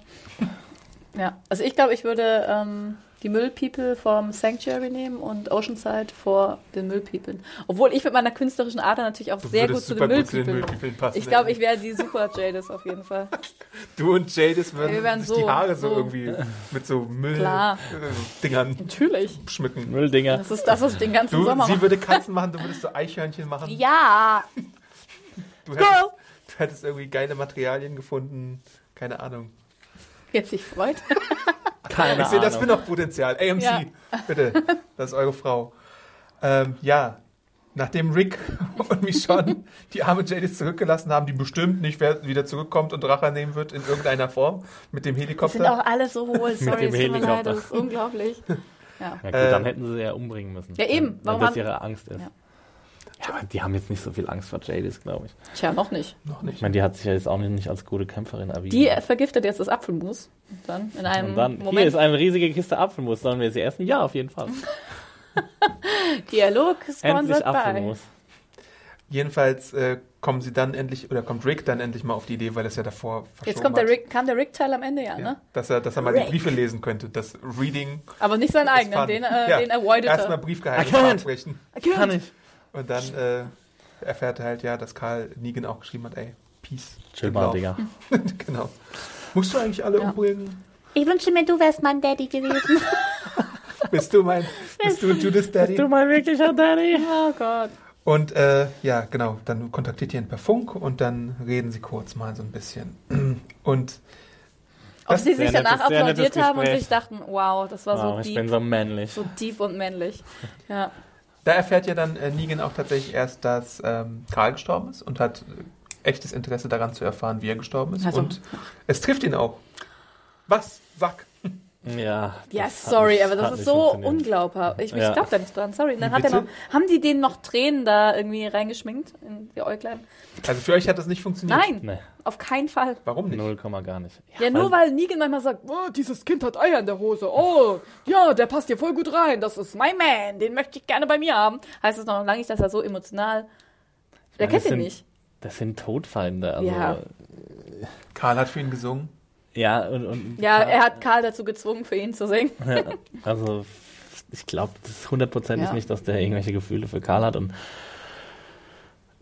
Ja, also ich glaube, ich würde ähm, die Müllpeople vom Sanctuary nehmen und Oceanside vor den Müllpeoplen. Obwohl ich mit meiner künstlerischen Ader natürlich auch Du sehr gut zu den Müllpeoplen. Müllpeoplen passen. Ich glaube, ich wäre die super Jadis auf jeden Fall. (laughs) Du und Jadis würden Wir wären sich so- die Haare so, so- irgendwie mit so. Müll-Dingern Natürlich. schmücken. Mülldinger. Das ist das, was ich den ganzen Du, Sommer sie mache. würde Katzen machen, du würdest so Eichhörnchen machen. Ja! Du hättest, du hättest irgendwie geile Materialien gefunden. Keine Ahnung. Jetzt sich freut. (laughs) Keine ich sehe das Ahnung. Spin-off-Potenzial. AMC, Ja. bitte. Das ist eure Frau. Ähm, ja. nachdem Rick (laughs) und Michonne die arme Jadis zurückgelassen haben, die bestimmt nicht wieder zurückkommt und Rache nehmen wird in irgendeiner Form mit dem Die sind Helikopter. auch alle so hohl. (laughs) Sorry, dem es tut mir leid, Helikopter. das ist unglaublich. Ja. Ja, gut, Äh, dann hätten sie ja umbringen müssen. Ja, eben. Warum wenn das ihre Angst ist. Ja. Ja. aber die haben jetzt nicht so viel Angst vor Jadis, glaube ich. Tja, noch nicht. Noch Ich nicht. meine, die hat sich ja jetzt auch nicht als gute Kämpferin erwiesen. Die vergiftet jetzt das Apfelmus. Und dann in einem und dann, hier Moment. ist eine riesige Kiste Apfelmus. Sollen wir sie essen? Ja, auf jeden Fall. (laughs) Dialog Endlich sponsored by. Apfelmus. Jedenfalls äh, kommen sie dann endlich, oder kommt Rick dann endlich mal auf die Idee, weil es ja davor verschoben Jetzt kommt der. Rick, kam der Rick-Teil am Ende, ja, Ja, ne? dass er, dass er mal Rick. die Briefe lesen könnte. Das Reading Aber nicht seinen eigenen, fun. den, äh, ja, den Erstmal er. Briefgeheimnis Erkannt. abbrechen. Kann ich. Und dann äh, erfährt er halt ja, dass Karl Negan auch geschrieben hat, ey, Peace. Chill mal. Digga. (laughs) genau. Musst du eigentlich alle Ja. umbringen? Ich wünsche mir, du wärst mein Daddy gewesen. (laughs) Bist du mein, (laughs) bist du Judas Daddy? Du mein wirklicher Daddy? Oh Gott. Und äh, ja, genau, dann kontaktiert ihr ihn per Funk und dann reden sie kurz mal so ein bisschen. (clears throat) Und Ob Das sie sich danach applaudiert haben und sich dachten, wow, das war Wow, so ich deep, bin so männlich. so deep und männlich. Ja. Da erfährt ja dann äh, Negan auch tatsächlich erst, dass ähm, Karl gestorben ist und hat äh, echtes Interesse daran zu erfahren, wie er gestorben ist. Also- Und es trifft ihn auch. Was? Sack. Ja. Ja, das sorry, aber das ist so unglaubhaft. Ich, ich Ja. glaube da nicht dran, sorry. Und dann Wie hat er noch, haben die denen noch Tränen da irgendwie reingeschminkt in die Äuglein? Also für euch hat das nicht funktioniert? Nein, Nee, auf keinen Fall. Warum nicht? null Komma gar nicht. Ja, nur weil Negan manchmal sagt, oh, dieses Kind hat Eier in der Hose. Oh, ja, der passt hier voll gut rein. Das ist mein Man. Den möchte ich gerne bei mir haben. Heißt es noch lange nicht, dass er so emotional... Der meine, kennt das ihn sind- nicht. Das sind Todfeinde. Also, Ja. Karl hat für ihn gesungen. Ja, und, und Ja, er hat Karl dazu gezwungen, für ihn zu singen. Ja, also ich glaube, das ist hundertprozentig Ja. nicht, dass der irgendwelche Gefühle für Karl hat und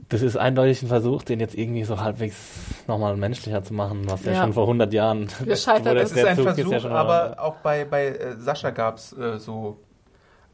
das ist eindeutig ein Versuch, den jetzt irgendwie so halbwegs nochmal menschlicher zu machen, was ja, Ja. schon vor 100 Jahren. Gescheitert der- Das ist ein Zug Versuch, ja schon aber auch bei, bei äh, Sascha gab es äh, so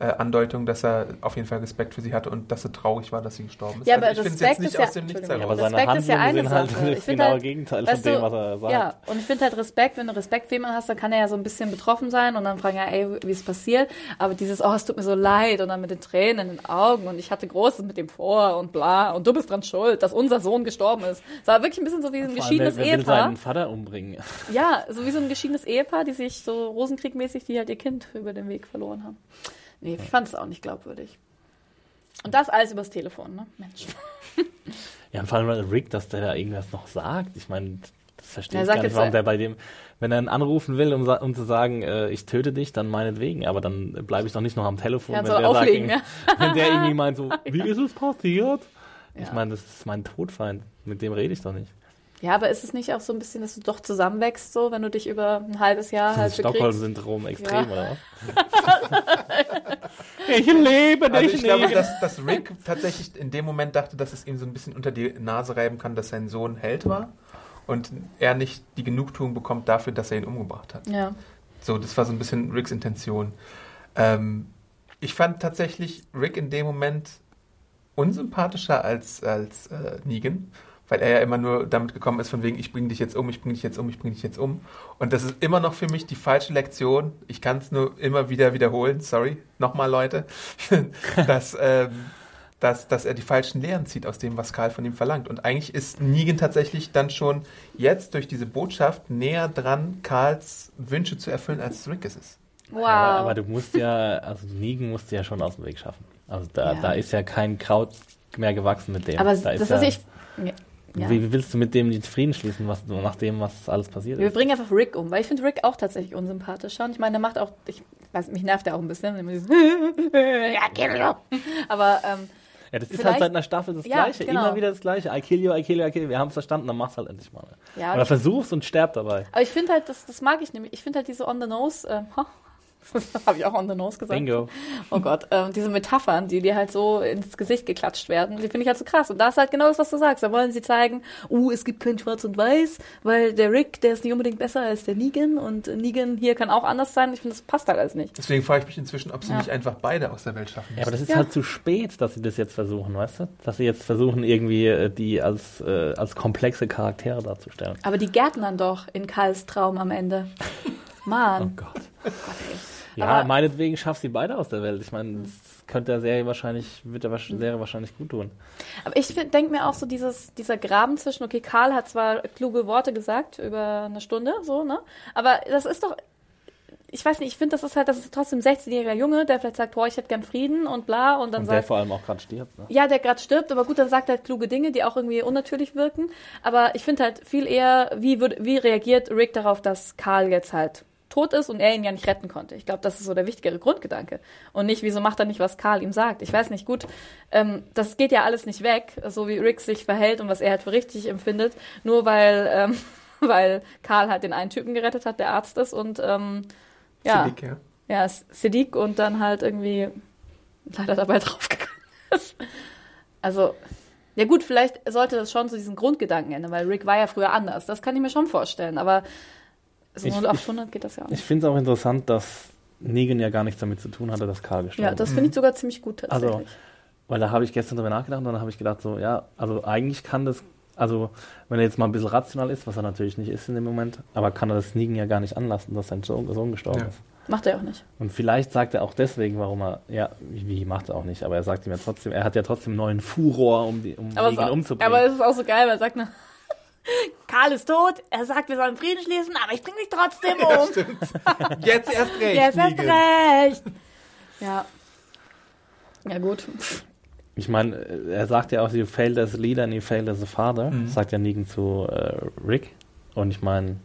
äh, Andeutungen, dass er auf jeden Fall Respekt für sie hatte und dass er traurig war, dass sie gestorben ist. Ja, Also aber ich finde es Respekt jetzt nicht ist ja- aus dem Nichts Entschuldigung. Ja, aber heraus. seine Respekt ist ja eine sind Sache. halt Ich das find genaue halt, Gegenteil weißt von dem, was er sagt. Ja, und ich finde halt Respekt, wenn du Respekt für jemanden hast, dann kann er ja so ein bisschen betroffen sein und dann fragen, ja, ey, wie ist passiert? Aber dieses, oh, es tut mir so leid und dann mit den Tränen in den Augen und ich hatte Großes mit dem vor und bla und du bist dran schuld, dass unser Sohn gestorben ist. Es war wirklich ein bisschen so wie ein geschiedenes wer, wer will Ehepaar. seinen Vater umbringen? Ja, so wie so ein geschiedenes Ehepaar, die sich so Rosenkriegmäßig, die halt ihr Kind über den Weg verloren haben. Nee, ich fand es auch nicht glaubwürdig. Und das alles übers Telefon, ne? Mensch. Ja, und vor allem Rick, dass der da irgendwas noch sagt. Ich meine, das verstehe Er ich gar nicht, warum äh, der bei dem, wenn er ihn anrufen will, um, um zu sagen, äh, ich töte dich, dann meinetwegen. Aber dann bleibe ich doch nicht noch am Telefon, Ja, wenn, der auflegen, (laughs) sagt, wenn der irgendwie meint so, (laughs) wie ist es passiert? Ich Ja. meine, das ist mein Todfeind. Mit dem rede ich doch nicht. Ja, aber ist es nicht auch so ein bisschen, dass du doch zusammenwächst, so, wenn du dich über ein halbes Jahr halt? Stockholm-Syndrom extrem, Ja. oder was? (laughs) ich lebe Also dich ich glaube, nicht. dass, dass Rick tatsächlich in dem Moment dachte, dass es ihm so ein bisschen unter die Nase reiben kann, dass sein Sohn Held war und er nicht die Genugtuung bekommt dafür, dass er ihn umgebracht hat. Ja. So, das war so ein bisschen Ricks Intention. Ähm, ich fand tatsächlich Rick in dem Moment unsympathischer als, als äh, Negan, weil er ja immer nur damit gekommen ist, von wegen, ich bringe dich jetzt um, ich bringe dich jetzt um, ich bringe dich jetzt um. Und das ist immer noch für mich die falsche Lektion. Ich kann es nur immer wieder wiederholen, sorry, nochmal Leute, (laughs) dass, ähm, dass, dass er die falschen Lehren zieht aus dem, was Karl von ihm verlangt. Und eigentlich ist Negan tatsächlich dann schon jetzt durch diese Botschaft näher dran, Karls Wünsche zu erfüllen, als Rick es ist. Wow. Aber, aber du musst ja, also Negan musst du ja schon aus dem Weg schaffen. Also da, Ja. da ist ja kein Kraut mehr gewachsen mit dem. aber da das ist, ja, ich. Ja. Wie, willst du mit dem den Frieden schließen, was, nach dem, was alles passiert Wir ist? bringen einfach Rick um, weil ich finde Rick auch tatsächlich unsympathischer. Und ich meine, der macht auch, ich weiß, mich nervt er auch ein bisschen. (laughs) ja, kill you. Aber ähm, Ja, das ist halt seit einer Staffel das Ja, Gleiche. genau. Immer wieder das Gleiche. I kill you, I kill you, I kill you. Wir haben es verstanden, dann mach's halt endlich mal. ja, Oder versuch's und sterb dabei. aber ich finde halt, das, das mag ich nämlich. Ich finde halt diese on the (laughs) das habe ich auch on the nose gesagt. Bingo. Oh Gott, ähm, diese Metaphern, die dir halt so ins Gesicht geklatscht werden, die finde ich halt so krass. Und da ist halt genau das, was du sagst. Da wollen sie zeigen, uh, es gibt kein Schwarz und Weiß, weil der Rick, der ist nicht unbedingt besser als der Negan und Negan hier kann auch anders sein. Ich finde, das passt halt alles nicht. Deswegen frage ich mich inzwischen, ob sie Ja. nicht einfach beide aus der Welt schaffen Ja, aber müssen. das ist Ja. halt zu spät, dass sie das jetzt versuchen, weißt du? Dass sie jetzt versuchen, irgendwie äh, die als, äh, als komplexe Charaktere darzustellen. Aber die gärtnern doch in Karls Traum am Ende. (laughs) Oh Mann. Gott. Gott, ey. Ja, Aber- meinetwegen schaff sie beide aus der Welt. Ich meine, es könnte der Serie wahrscheinlich, wird der wahrsch- Serie wahrscheinlich gut tun. Aber ich denke mir auch so dieses, dieser Graben zwischen, okay, Karl hat zwar kluge Worte gesagt über eine Stunde, so, ne? Aber das ist doch, ich weiß nicht, ich finde, das ist halt, das ist trotzdem ein 16-jähriger Junge, der vielleicht sagt, boah, ich hätte gern Frieden und bla und dann Und der sagt, vor allem auch gerade stirbt. Ne? ja, der gerade stirbt, aber gut, dann sagt er halt kluge Dinge, die auch irgendwie unnatürlich wirken. Aber ich finde halt viel eher, wie, würd, wie reagiert Rick darauf, dass Karl jetzt halt tot ist und er ihn ja nicht retten konnte. Ich glaube, das ist so der wichtigere Grundgedanke. Und nicht, wieso macht er nicht, was Karl ihm sagt. Ich weiß nicht, gut, ähm, das geht ja alles nicht weg, so wie Rick sich verhält und was er halt für richtig empfindet, nur weil, ähm, (laughs) weil Karl halt den einen Typen gerettet hat, der Arzt ist und ähm, ja, Siddiq, ja. ja, Siddiq und dann halt irgendwie leider dabei (laughs) draufgegangen ist. Also, ja gut, vielleicht sollte das schon zu diesen Grundgedanken ändern, weil Rick war ja früher anders. Das kann ich mir schon vorstellen, aber so Ich- 0800 geht das ja auch Ich finde es auch interessant, dass Negan ja gar nichts damit zu tun hatte, dass Karl gestorben Ja, ist. das finde ich sogar ziemlich gut (laughs) tatsächlich. Also, Weil da habe ich gestern drüber nachgedacht und dann habe ich gedacht, so, ja, also eigentlich kann das, also wenn er jetzt mal ein bisschen rational ist, was er natürlich nicht ist in dem Moment, aber kann er das Negan ja gar nicht anlassen, dass sein Sohn, Sohn gestorben Ja. ist. Macht er auch nicht. Und vielleicht sagt er auch deswegen, warum er, ja, wie, wie macht er auch nicht, aber er sagt ihm ja trotzdem, er hat ja trotzdem einen neuen Furor, um, die, um Aber, Negan so, umzubringen. aber es ist auch so geil, weil er sagt, ne, Karl ist tot, er sagt, wir sollen Frieden schließen, aber ich bring dich trotzdem Ja, um. stimmt. Jetzt erst recht. Jetzt hast Negan. recht. ja. Ja, gut. ich meine, er sagt ja auch, you failed as a leader and you failed as a father, Mhm. sagt ja Negan zu äh, Rick. Und ich meine,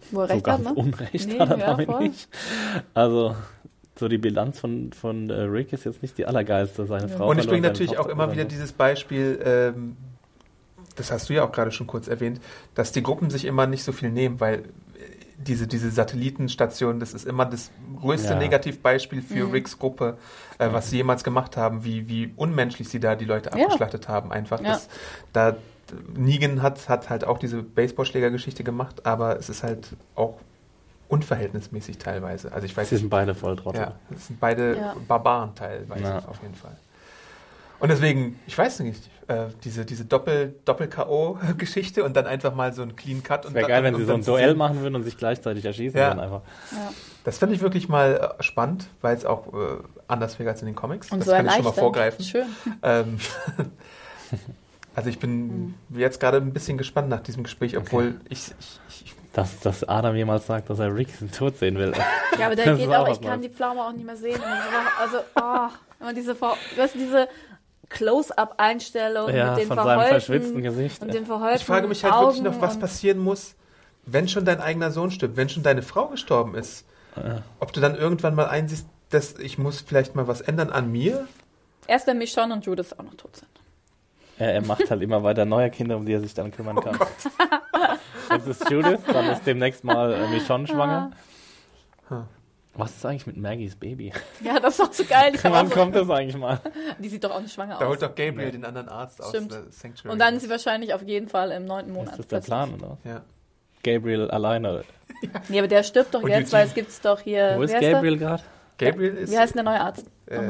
er so recht ganz hat, ne? Unrecht Nee, hat er ja, damit voll. nicht. Also, so die Bilanz von, von äh, Rick ist jetzt nicht die allergeilste. Seine Ja. Frau Und ich bringe natürlich auch immer wieder verloren. dieses Beispiel, ähm, das hast du ja auch gerade schon kurz erwähnt, dass die Gruppen sich immer nicht so viel nehmen, weil diese, diese Satellitenstation, das ist immer das größte Ja. Negativbeispiel für Mhm. Ricks Gruppe, äh, was sie jemals gemacht haben, wie, wie unmenschlich sie da die Leute Ja. abgeschlachtet haben. Einfach, Ja. das, da Negan hat, hat halt auch diese Baseballschlägergeschichte gemacht, aber es ist halt auch unverhältnismäßig teilweise. Also ich weiß Sie sind beide Volltrottel. ja, das sind beide Ja. Barbaren teilweise, Ja. auf jeden Fall. Und deswegen, ich weiß nicht, äh, diese, diese Doppel- Doppel-K.O.-Geschichte und dann einfach mal so ein Clean Cut. Wäre geil, wenn und sie so ein Duell sehen. machen würden und sich gleichzeitig erschießen Ja. würden einfach. Ja. Das finde ich wirklich mal äh, spannend, weil es auch äh, anders wäre als in den Comics. Und das so kann ich schon mal vorgreifen. Schön. Ähm, (laughs) also ich bin Mhm. jetzt gerade ein bisschen gespannt nach diesem Gespräch, obwohl ich, ich, ich Dass, dass Adam jemals sagt, dass er Rick tot sehen will. Ja, aber der (laughs) Das geht auch auch, ich kann die Pflaume auch nicht mehr sehen. Also, oh, immer diese, Vor- weißt diese Close-Up-Einstellung ja, mit den von seinem verschwitzten Gesicht. und den verheulten Ich frage mich halt Augen wirklich noch, was passieren muss, wenn schon dein eigener Sohn stirbt, wenn schon deine Frau gestorben ist. Ja. Ob du dann irgendwann mal einsiehst, dass ich muss vielleicht mal was ändern an mir? Erst wenn Michonne und Judith auch noch tot sind. Er, er macht halt immer weiter neue Kinder, um die er sich dann kümmern kann. Jetzt ist Judith, dann ist demnächst mal äh, Michonne schwanger. Hm. Was ist eigentlich mit Maggies Baby? (laughs) Ja, das ist auch so geil. Wann so, kommt das eigentlich mal? (laughs) die sieht doch auch nicht schwanger Da aus. holt doch Gabriel Nee. den anderen Arzt aus Stimmt. der Sanctuary. Und dann ist sie wahrscheinlich auf jeden Fall im neunten Monat. Ist das der. Plan, oder? ja. Gabriel alleine. (laughs) Nee, aber der stirbt doch Und jetzt, weil es gibt's doch hier. Wo ist? Gabriel gerade? Gabriel ist Wie heißt denn der neue Arzt? äh.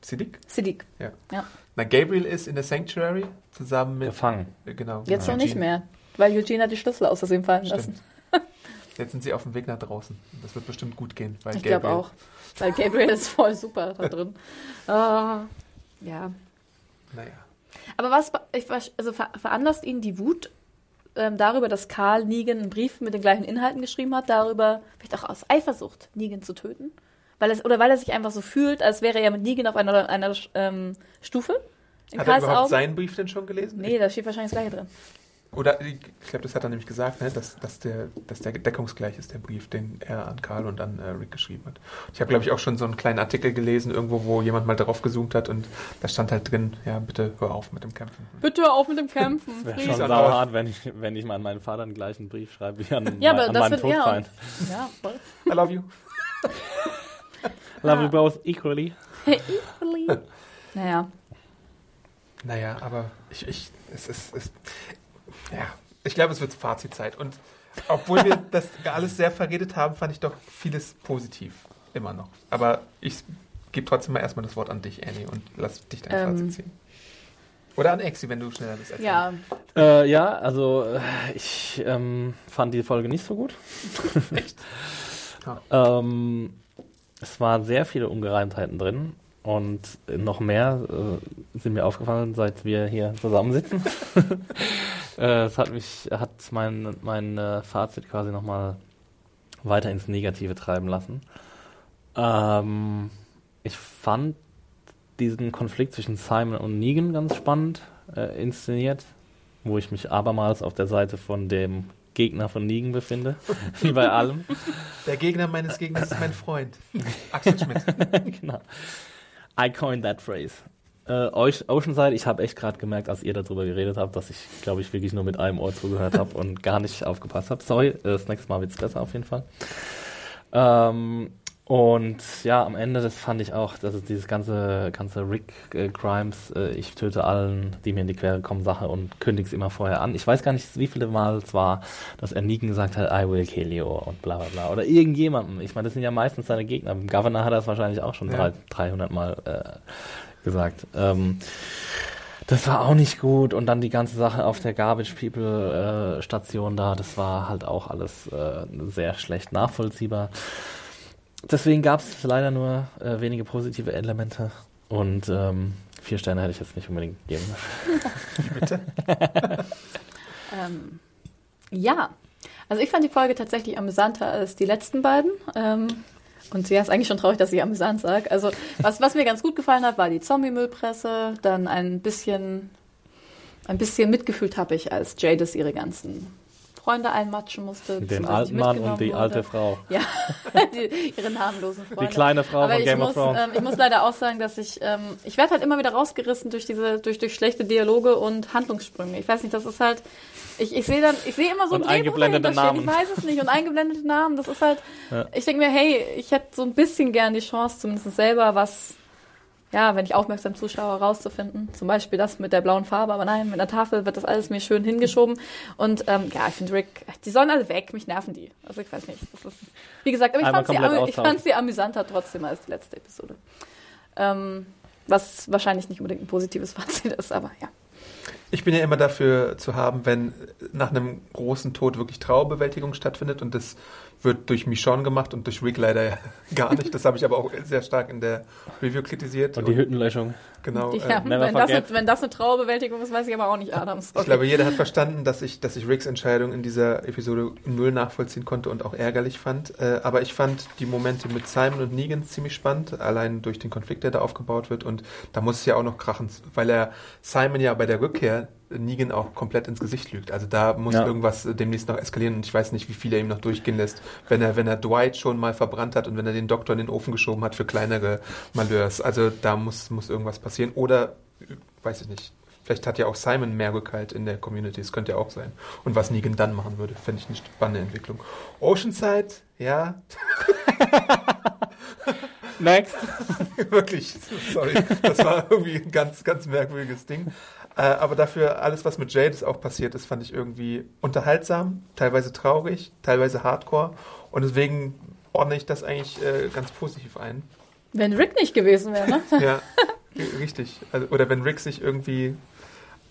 Siddiq? Siddiq. Na, Gabriel ist in der Sanctuary zusammen mit Gefangen. äh, genau. Jetzt noch Eugene. nicht mehr. Weil Eugene hat die Schlüssel aus Versehen fallen lassen. Jetzt sind sie auf dem Weg nach draußen. Das wird bestimmt gut gehen. Weil Ich glaube Gabriel- auch. Weil Gabriel ist voll super da drin. Ah, (laughs) ja. Naja. Aber was ich, also ver veranlasst ihn die Wut ähm, darüber, dass Karl Negan einen Brief mit den gleichen Inhalten geschrieben hat, darüber, vielleicht auch aus Eifersucht, Negan zu töten? Weil es, oder weil er sich einfach so fühlt, als wäre er mit Negan auf einer, einer ähm, Stufe? In Hat er Karls überhaupt Augen? seinen Brief denn schon gelesen? Nee, da steht wahrscheinlich das gleiche drin. Oder ich glaube, das hat er nämlich gesagt, ne, dass, dass, der, dass der deckungsgleich ist, der Brief, den er an Karl und an äh, Rick geschrieben hat. Ich habe, glaube ich, auch schon so einen kleinen Artikel gelesen, irgendwo, wo jemand mal drauf gezoomt hat und da stand halt drin, ja, bitte hör auf mit dem Kämpfen. Bitte hör auf mit dem Kämpfen. (laughs) Wäre Frieden. schon an sauhart, wenn ich, wenn ich mal an meinen Vater den gleichen Brief schreibe wie an, (laughs) Ja, mein- aber an das meinen. Todfeind. Ja, voll. I love you. (laughs) Love you both equally. Naja. Naja, aber ich, ich, es ist, es, ja, ich glaube, es wird Fazitzeit. Und obwohl wir (laughs) das alles sehr verredet haben, fand ich doch vieles positiv. Immer noch. Aber ich gebe trotzdem mal erstmal das Wort an dich, Annie, und lass dich dein Ähm. Fazit ziehen. Oder an Exi, wenn du schneller bist. als Ja, Äh, ja, also äh, ich ähm, fand die Folge nicht so gut. (laughs) Echt? (laughs) Ähm, es waren sehr viele Ungereimtheiten drin Und noch mehr äh, sind mir aufgefallen, seit wir hier zusammensitzen. Äh, es hat mich, hat mein, mein äh, Fazit quasi nochmal weiter ins Negative treiben lassen. Ähm, ich fand diesen Konflikt zwischen Simon und Negan ganz spannend äh, inszeniert, wo ich mich abermals auf der Seite von dem Gegner von Negan befinde, (laughs) wie bei allem. Der Gegner meines Gegners ist mein Freund. Axel Schmidt. (laughs) genau. I coined that phrase. Äh, Oce- Oceanside, ich habe echt gerade gemerkt, als ihr darüber geredet habt, dass ich, glaube ich, wirklich nur mit einem Ohr zugehört habe und gar nicht aufgepasst habe. Sorry, äh, das nächste Mal wird's besser auf jeden Fall. Ähm, und ja, am Ende, das fand ich auch, dass es dieses ganze, ganze Rick-Crimes, äh, ich töte allen, die mir in die Quere kommen, Sache und kündige es immer vorher an. Ich weiß gar nicht, wie viele Mal es war, dass er Negan gesagt hat, I will kill you und bla bla bla. Oder irgendjemandem. Ich meine, das sind ja meistens seine Gegner. Im Governor hat er es wahrscheinlich auch schon Ja. drei, 300 Mal äh, gesagt. Ähm, das war auch nicht gut. Und dann die ganze Sache auf der Garbage People äh, Station da, das war halt auch alles äh, sehr schlecht nachvollziehbar. Deswegen gab es leider nur äh, wenige positive Elemente. Und ähm, vier Sterne hätte ich jetzt nicht unbedingt gegeben. (laughs) Bitte? (laughs) Ähm, ja, also ich fand die Folge tatsächlich amüsanter als die letzten beiden. Ähm, und ja, ist eigentlich schon traurig, dass ich amüsant sage. Also was, was mir ganz gut gefallen hat, war die Zombie-Müllpresse. Dann ein bisschen, ein bisschen mitgefühlt habe ich, als Jadis ihre ganzen Freunde einmatschen musste. Den alten Mann und die wurde. alte Frau. (laughs) Ja, die, ihre namenlosen Freunde. Die kleine Frau Aber von ich Game muss, of Thrones. ähm, ich muss leider auch sagen, dass ich, ähm, ich werde halt immer wieder rausgerissen durch diese, durch, durch schlechte Dialoge und Handlungssprünge. Ich weiß nicht, das ist halt, ich, ich sehe dann, ich sehe immer so ein Und eingeblendete. Namen. Ich weiß es nicht und eingeblendete Namen. Das ist halt, Ja. ich denke mir, hey, ich hätte so ein bisschen gern die Chance, zumindest selber was, ja, wenn ich aufmerksam zuschaue, rauszufinden. Zum Beispiel das mit der blauen Farbe, aber nein, mit einer Tafel wird das alles mir schön hingeschoben. Und ähm, ja, ich finde Rick, die sollen alle weg, mich nerven die. Also ich weiß nicht. Das ist, wie gesagt, aber ich fand sie, ich fand sie amüsanter trotzdem als die letzte Episode. Ähm, was wahrscheinlich nicht unbedingt ein positives (laughs) Fazit ist, aber ja. Ich bin ja immer dafür zu haben, wenn nach einem großen Tod wirklich Trauerbewältigung stattfindet und das wird durch Michonne gemacht und durch Rick leider (laughs) gar nicht. Das habe ich aber auch sehr stark in der Review kritisiert. Und die Hüttenlöschung. Genau. Äh, ja never wenn, das eine, wenn das eine Trauerbewältigung ist, weiß ich aber auch nicht, Adams. Ich glaube, jeder hat verstanden, dass ich, dass ich Ricks Entscheidung in dieser Episode null nachvollziehen konnte und auch ärgerlich fand. Äh, aber ich fand die Momente mit Simon und Negan ziemlich spannend, allein durch den Konflikt, der da aufgebaut wird. Und da muss es ja auch noch krachen, weil er Simon ja bei der Rückkehr Negan auch komplett ins Gesicht lügt. Also da muss Ja. irgendwas äh, demnächst noch eskalieren und ich weiß nicht, wie viel er ihm noch durchgehen lässt, wenn er, wenn er Dwight schon mal verbrannt hat und wenn er den Doktor in den Ofen geschoben hat für kleinere Malheurs. Also da muss, muss irgendwas passieren. Oder, äh, weiß ich nicht, vielleicht hat ja auch Simon mehr Rückhalt in der Community, das könnte ja auch sein. Und was Negan dann machen würde, fände ich eine spannende Entwicklung. Oceanside, ja, (laughs) Next. (laughs) wirklich, sorry, das war irgendwie ein ganz, ganz merkwürdiges Ding. Äh, aber dafür, alles, was mit Jadis auch passiert ist, fand ich irgendwie unterhaltsam, teilweise traurig, teilweise hardcore. Und deswegen ordne ich das eigentlich äh, ganz positiv ein. Wenn Rick nicht gewesen wäre, ne? Ja, (laughs) richtig. Also, oder wenn Rick sich irgendwie ein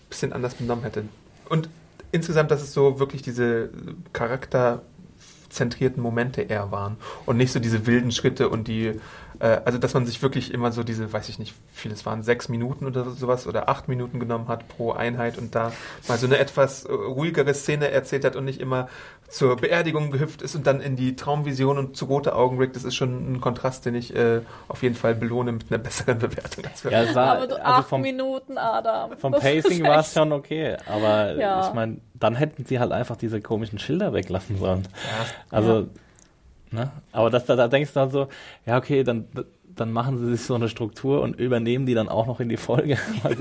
bisschen anders benommen hätte. Und insgesamt, dass es so wirklich diese charakterzentrierten Momente eher waren und nicht so diese wilden Schritte und die, also dass man sich wirklich immer so diese, weiß ich nicht, wie viel es waren, sechs Minuten oder sowas oder acht Minuten genommen hat pro Einheit und da mal so eine etwas äh, ruhigere Szene erzählt hat und nicht immer zur Beerdigung gehüpft ist und dann in die Traumvision und zu rote Augen Rick, das ist schon ein Kontrast, den ich äh, auf jeden Fall belohne mit einer besseren (laughs) Bewertung. Als wir Ja, es war, aber du, also acht vom, Minuten, Adam. vom Das Pacing war es schon okay. Aber Ja. ich meine, dann hätten sie halt einfach diese komischen Schilder weglassen sollen. Also, ne? Aber das, da, da denkst du dann so, ja, okay, dann, dann machen sie sich so eine Struktur und übernehmen die dann auch noch in die Folge. (laughs) (laughs)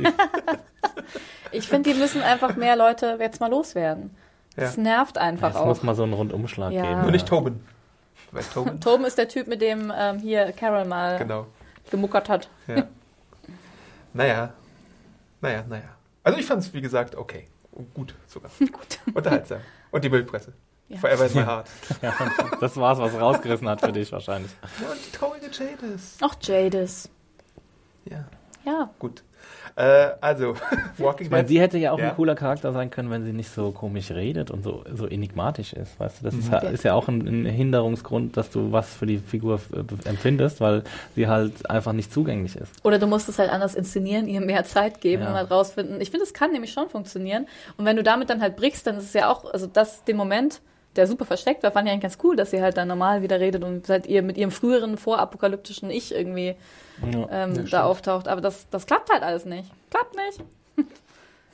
Ich finde, die müssen einfach mehr Leute jetzt mal loswerden. Das Ja. nervt einfach es auch. muss mal so einen Rundumschlag Ja. geben. Nur nicht Tobin. Weißt Tobin? Toben ist der Typ, mit dem ähm, hier Carol mal genau. gemuckert hat. Ja. naja. Naja, naja. Also ich fand es, wie gesagt, okay. Gut sogar. (laughs) Gut. Unterhaltsam. Und die Bildpresse. Ja. Forever in my (laughs) heart. Ja, das war's, was rausgerissen hat für dich wahrscheinlich. Ja, und die traurige Jadis. Ach, Jadis. Ja, Ja. gut. Äh, also, (laughs) Walking Dead. sie hätte ja auch Ja. ein cooler Charakter sein können, wenn sie nicht so komisch redet und so, so enigmatisch ist. Weißt du, das ist, ist ja auch ein, ein Hinderungsgrund, dass du was für die Figur äh, empfindest, weil sie halt einfach nicht zugänglich ist. Oder du musst es halt anders inszenieren, ihr mehr Zeit geben Ja. und halt rausfinden. Ich finde, es kann nämlich schon funktionieren. Und wenn du damit dann halt brichst, dann ist es ja auch, also das, den Moment, der super versteckt war, fand ich eigentlich ganz cool, dass sie halt dann normal wieder redet und halt ihr mit ihrem früheren vorapokalyptischen Ich irgendwie ähm, da auftaucht. Aber das, das klappt halt alles nicht. Klappt nicht. (laughs)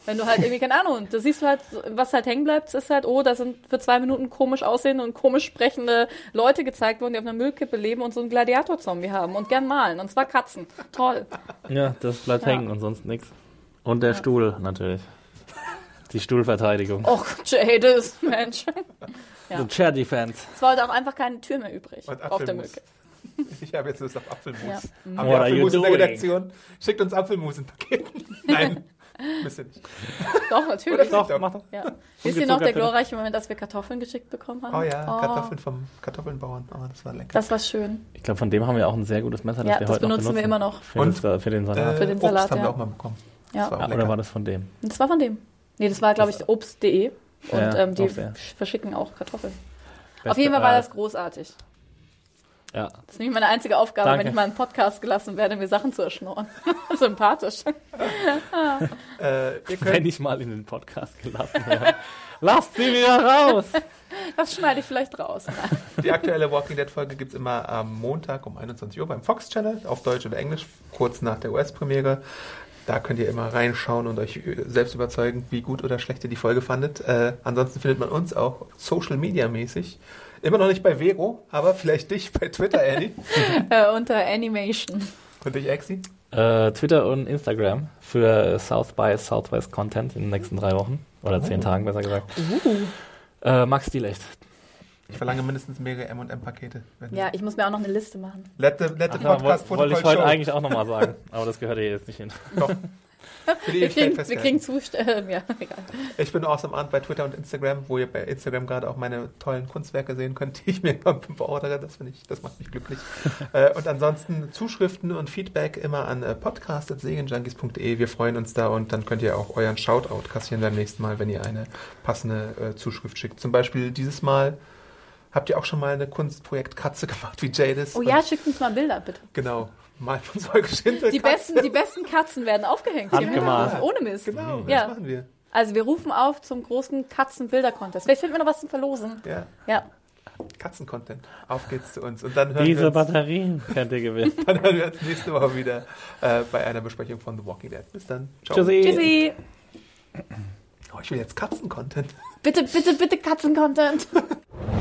Wenn du halt irgendwie, keine Ahnung, da siehst du halt, was halt hängen bleibt, ist halt, oh, da sind für zwei Minuten komisch aussehende und komisch sprechende Leute gezeigt worden, die auf einer Müllkippe leben und so einen Gladiator-Zombie haben und gern malen. Und zwar Katzen. Toll. Ja, das bleibt Ja. hängen und sonst nichts. Und der Stuhl natürlich. Die Stuhlverteidigung. Och, Jadis, Mensch. ja. The Chair Defense. Es war halt auch einfach keine Tür mehr übrig Und auf der Apfelmus. Mücke. Ich habe jetzt Lust auf Apfelmus. Ja. Haben What wir Apfelmus in der? Redaktion? Schickt uns Apfelmus in Paketen. (laughs) Nein, müsst ihr nicht. Doch, natürlich. Doch, mach doch. Ja. Wisst ihr noch der glorreiche Moment, dass wir Kartoffeln geschickt bekommen haben? Oh ja, Kartoffeln vom Kartoffelnbauern. Oh, das war lecker. Das war schön. Ich glaube, von dem haben wir auch ein sehr gutes Messer, Ja, das wir das heute noch benutzen wir immer noch. Für, Und, das, für den Salat. für den Obst Salat, haben ja. wir auch mal bekommen. Ja. Ja, lecker. oder war das von dem? Das war von dem. Nee, das war, glaube ich, obst.de. Und Ja, ähm, die auch sehr. verschicken auch Kartoffeln. Beste- Auf jeden Fall war äh, das großartig. Ja, Das ist nämlich meine einzige Aufgabe, Danke. wenn ich mal einen Podcast gelassen werde, mir Sachen zu erschnorren. (laughs) Sympathisch. Äh, ihr wenn ich mal in den Podcast gelassen werde. (laughs) Lasst sie wieder raus! Das schneide ich vielleicht raus. Die aktuelle Walking Dead Folge gibt es immer am Montag um 21 Uhr beim Fox Channel auf Deutsch oder Englisch, kurz nach der US-Premiere. Da könnt ihr immer reinschauen und euch äh, selbst überzeugen, wie gut oder schlecht ihr die Folge fandet. Äh, ansonsten findet man uns auch Social Media mäßig. Immer noch nicht bei Vero, aber vielleicht dich bei Twitter, Annie. (laughs) Äh, unter Animation. Und dich, Exi. Äh, Twitter und Instagram für South by Southwest Content in den nächsten drei Wochen. Oder zehn Tagen, besser gesagt. Äh, Max Stilecht. Ich verlange mindestens mehrere M&M-Pakete. Ja, ich muss mir auch noch eine Liste machen. Let the, let the Ja, Podcast woll- Wollte ich heute show. eigentlich auch nochmal sagen. (laughs) Aber das gehört hier jetzt nicht hin. Doch. (laughs) Für die Wir kriegen, wir kriegen Zustellung. Ja, (laughs) egal. Ich bin awesome Arndt bei Twitter und Instagram, wo ihr bei Instagram gerade auch meine tollen Kunstwerke sehen könnt, die ich mir beordere. Das finde ich, das macht mich glücklich. äh, und ansonsten Zuschriften und Feedback immer an äh, podcast.segenjunkies.de. Wir freuen uns da und dann könnt ihr auch euren Shoutout kassieren beim nächsten Mal, wenn ihr eine passende äh, Zuschrift schickt. Zum Beispiel dieses Mal habt ihr auch schon mal eine Kunstprojekt Katze gemacht, wie Jadis. Oh ja, schickt uns mal Bilder, bitte. Genau. Uns eure Schindel. Die besten, die besten Katzen werden aufgehängt. Handgemalt. Hintergrund. Ohne Mist. Genau, Ja. das machen wir. Also wir rufen auf zum großen Katzenbilder-Contest. Vielleicht finden wir noch was zum Verlosen. Ja, Ja. Katzencontent. Auf geht's zu uns. Und dann hören wir Diese uns Batterien könnt ihr gewinnen. (laughs) Dann hören wir uns nächste Woche wieder äh, bei einer Besprechung von The Walking Dead. Bis dann. Ciao. Tschüssi. Tschüssi. Oh, ich will jetzt Katzen-Content. Bitte, bitte, bitte Katzen-Content. (laughs)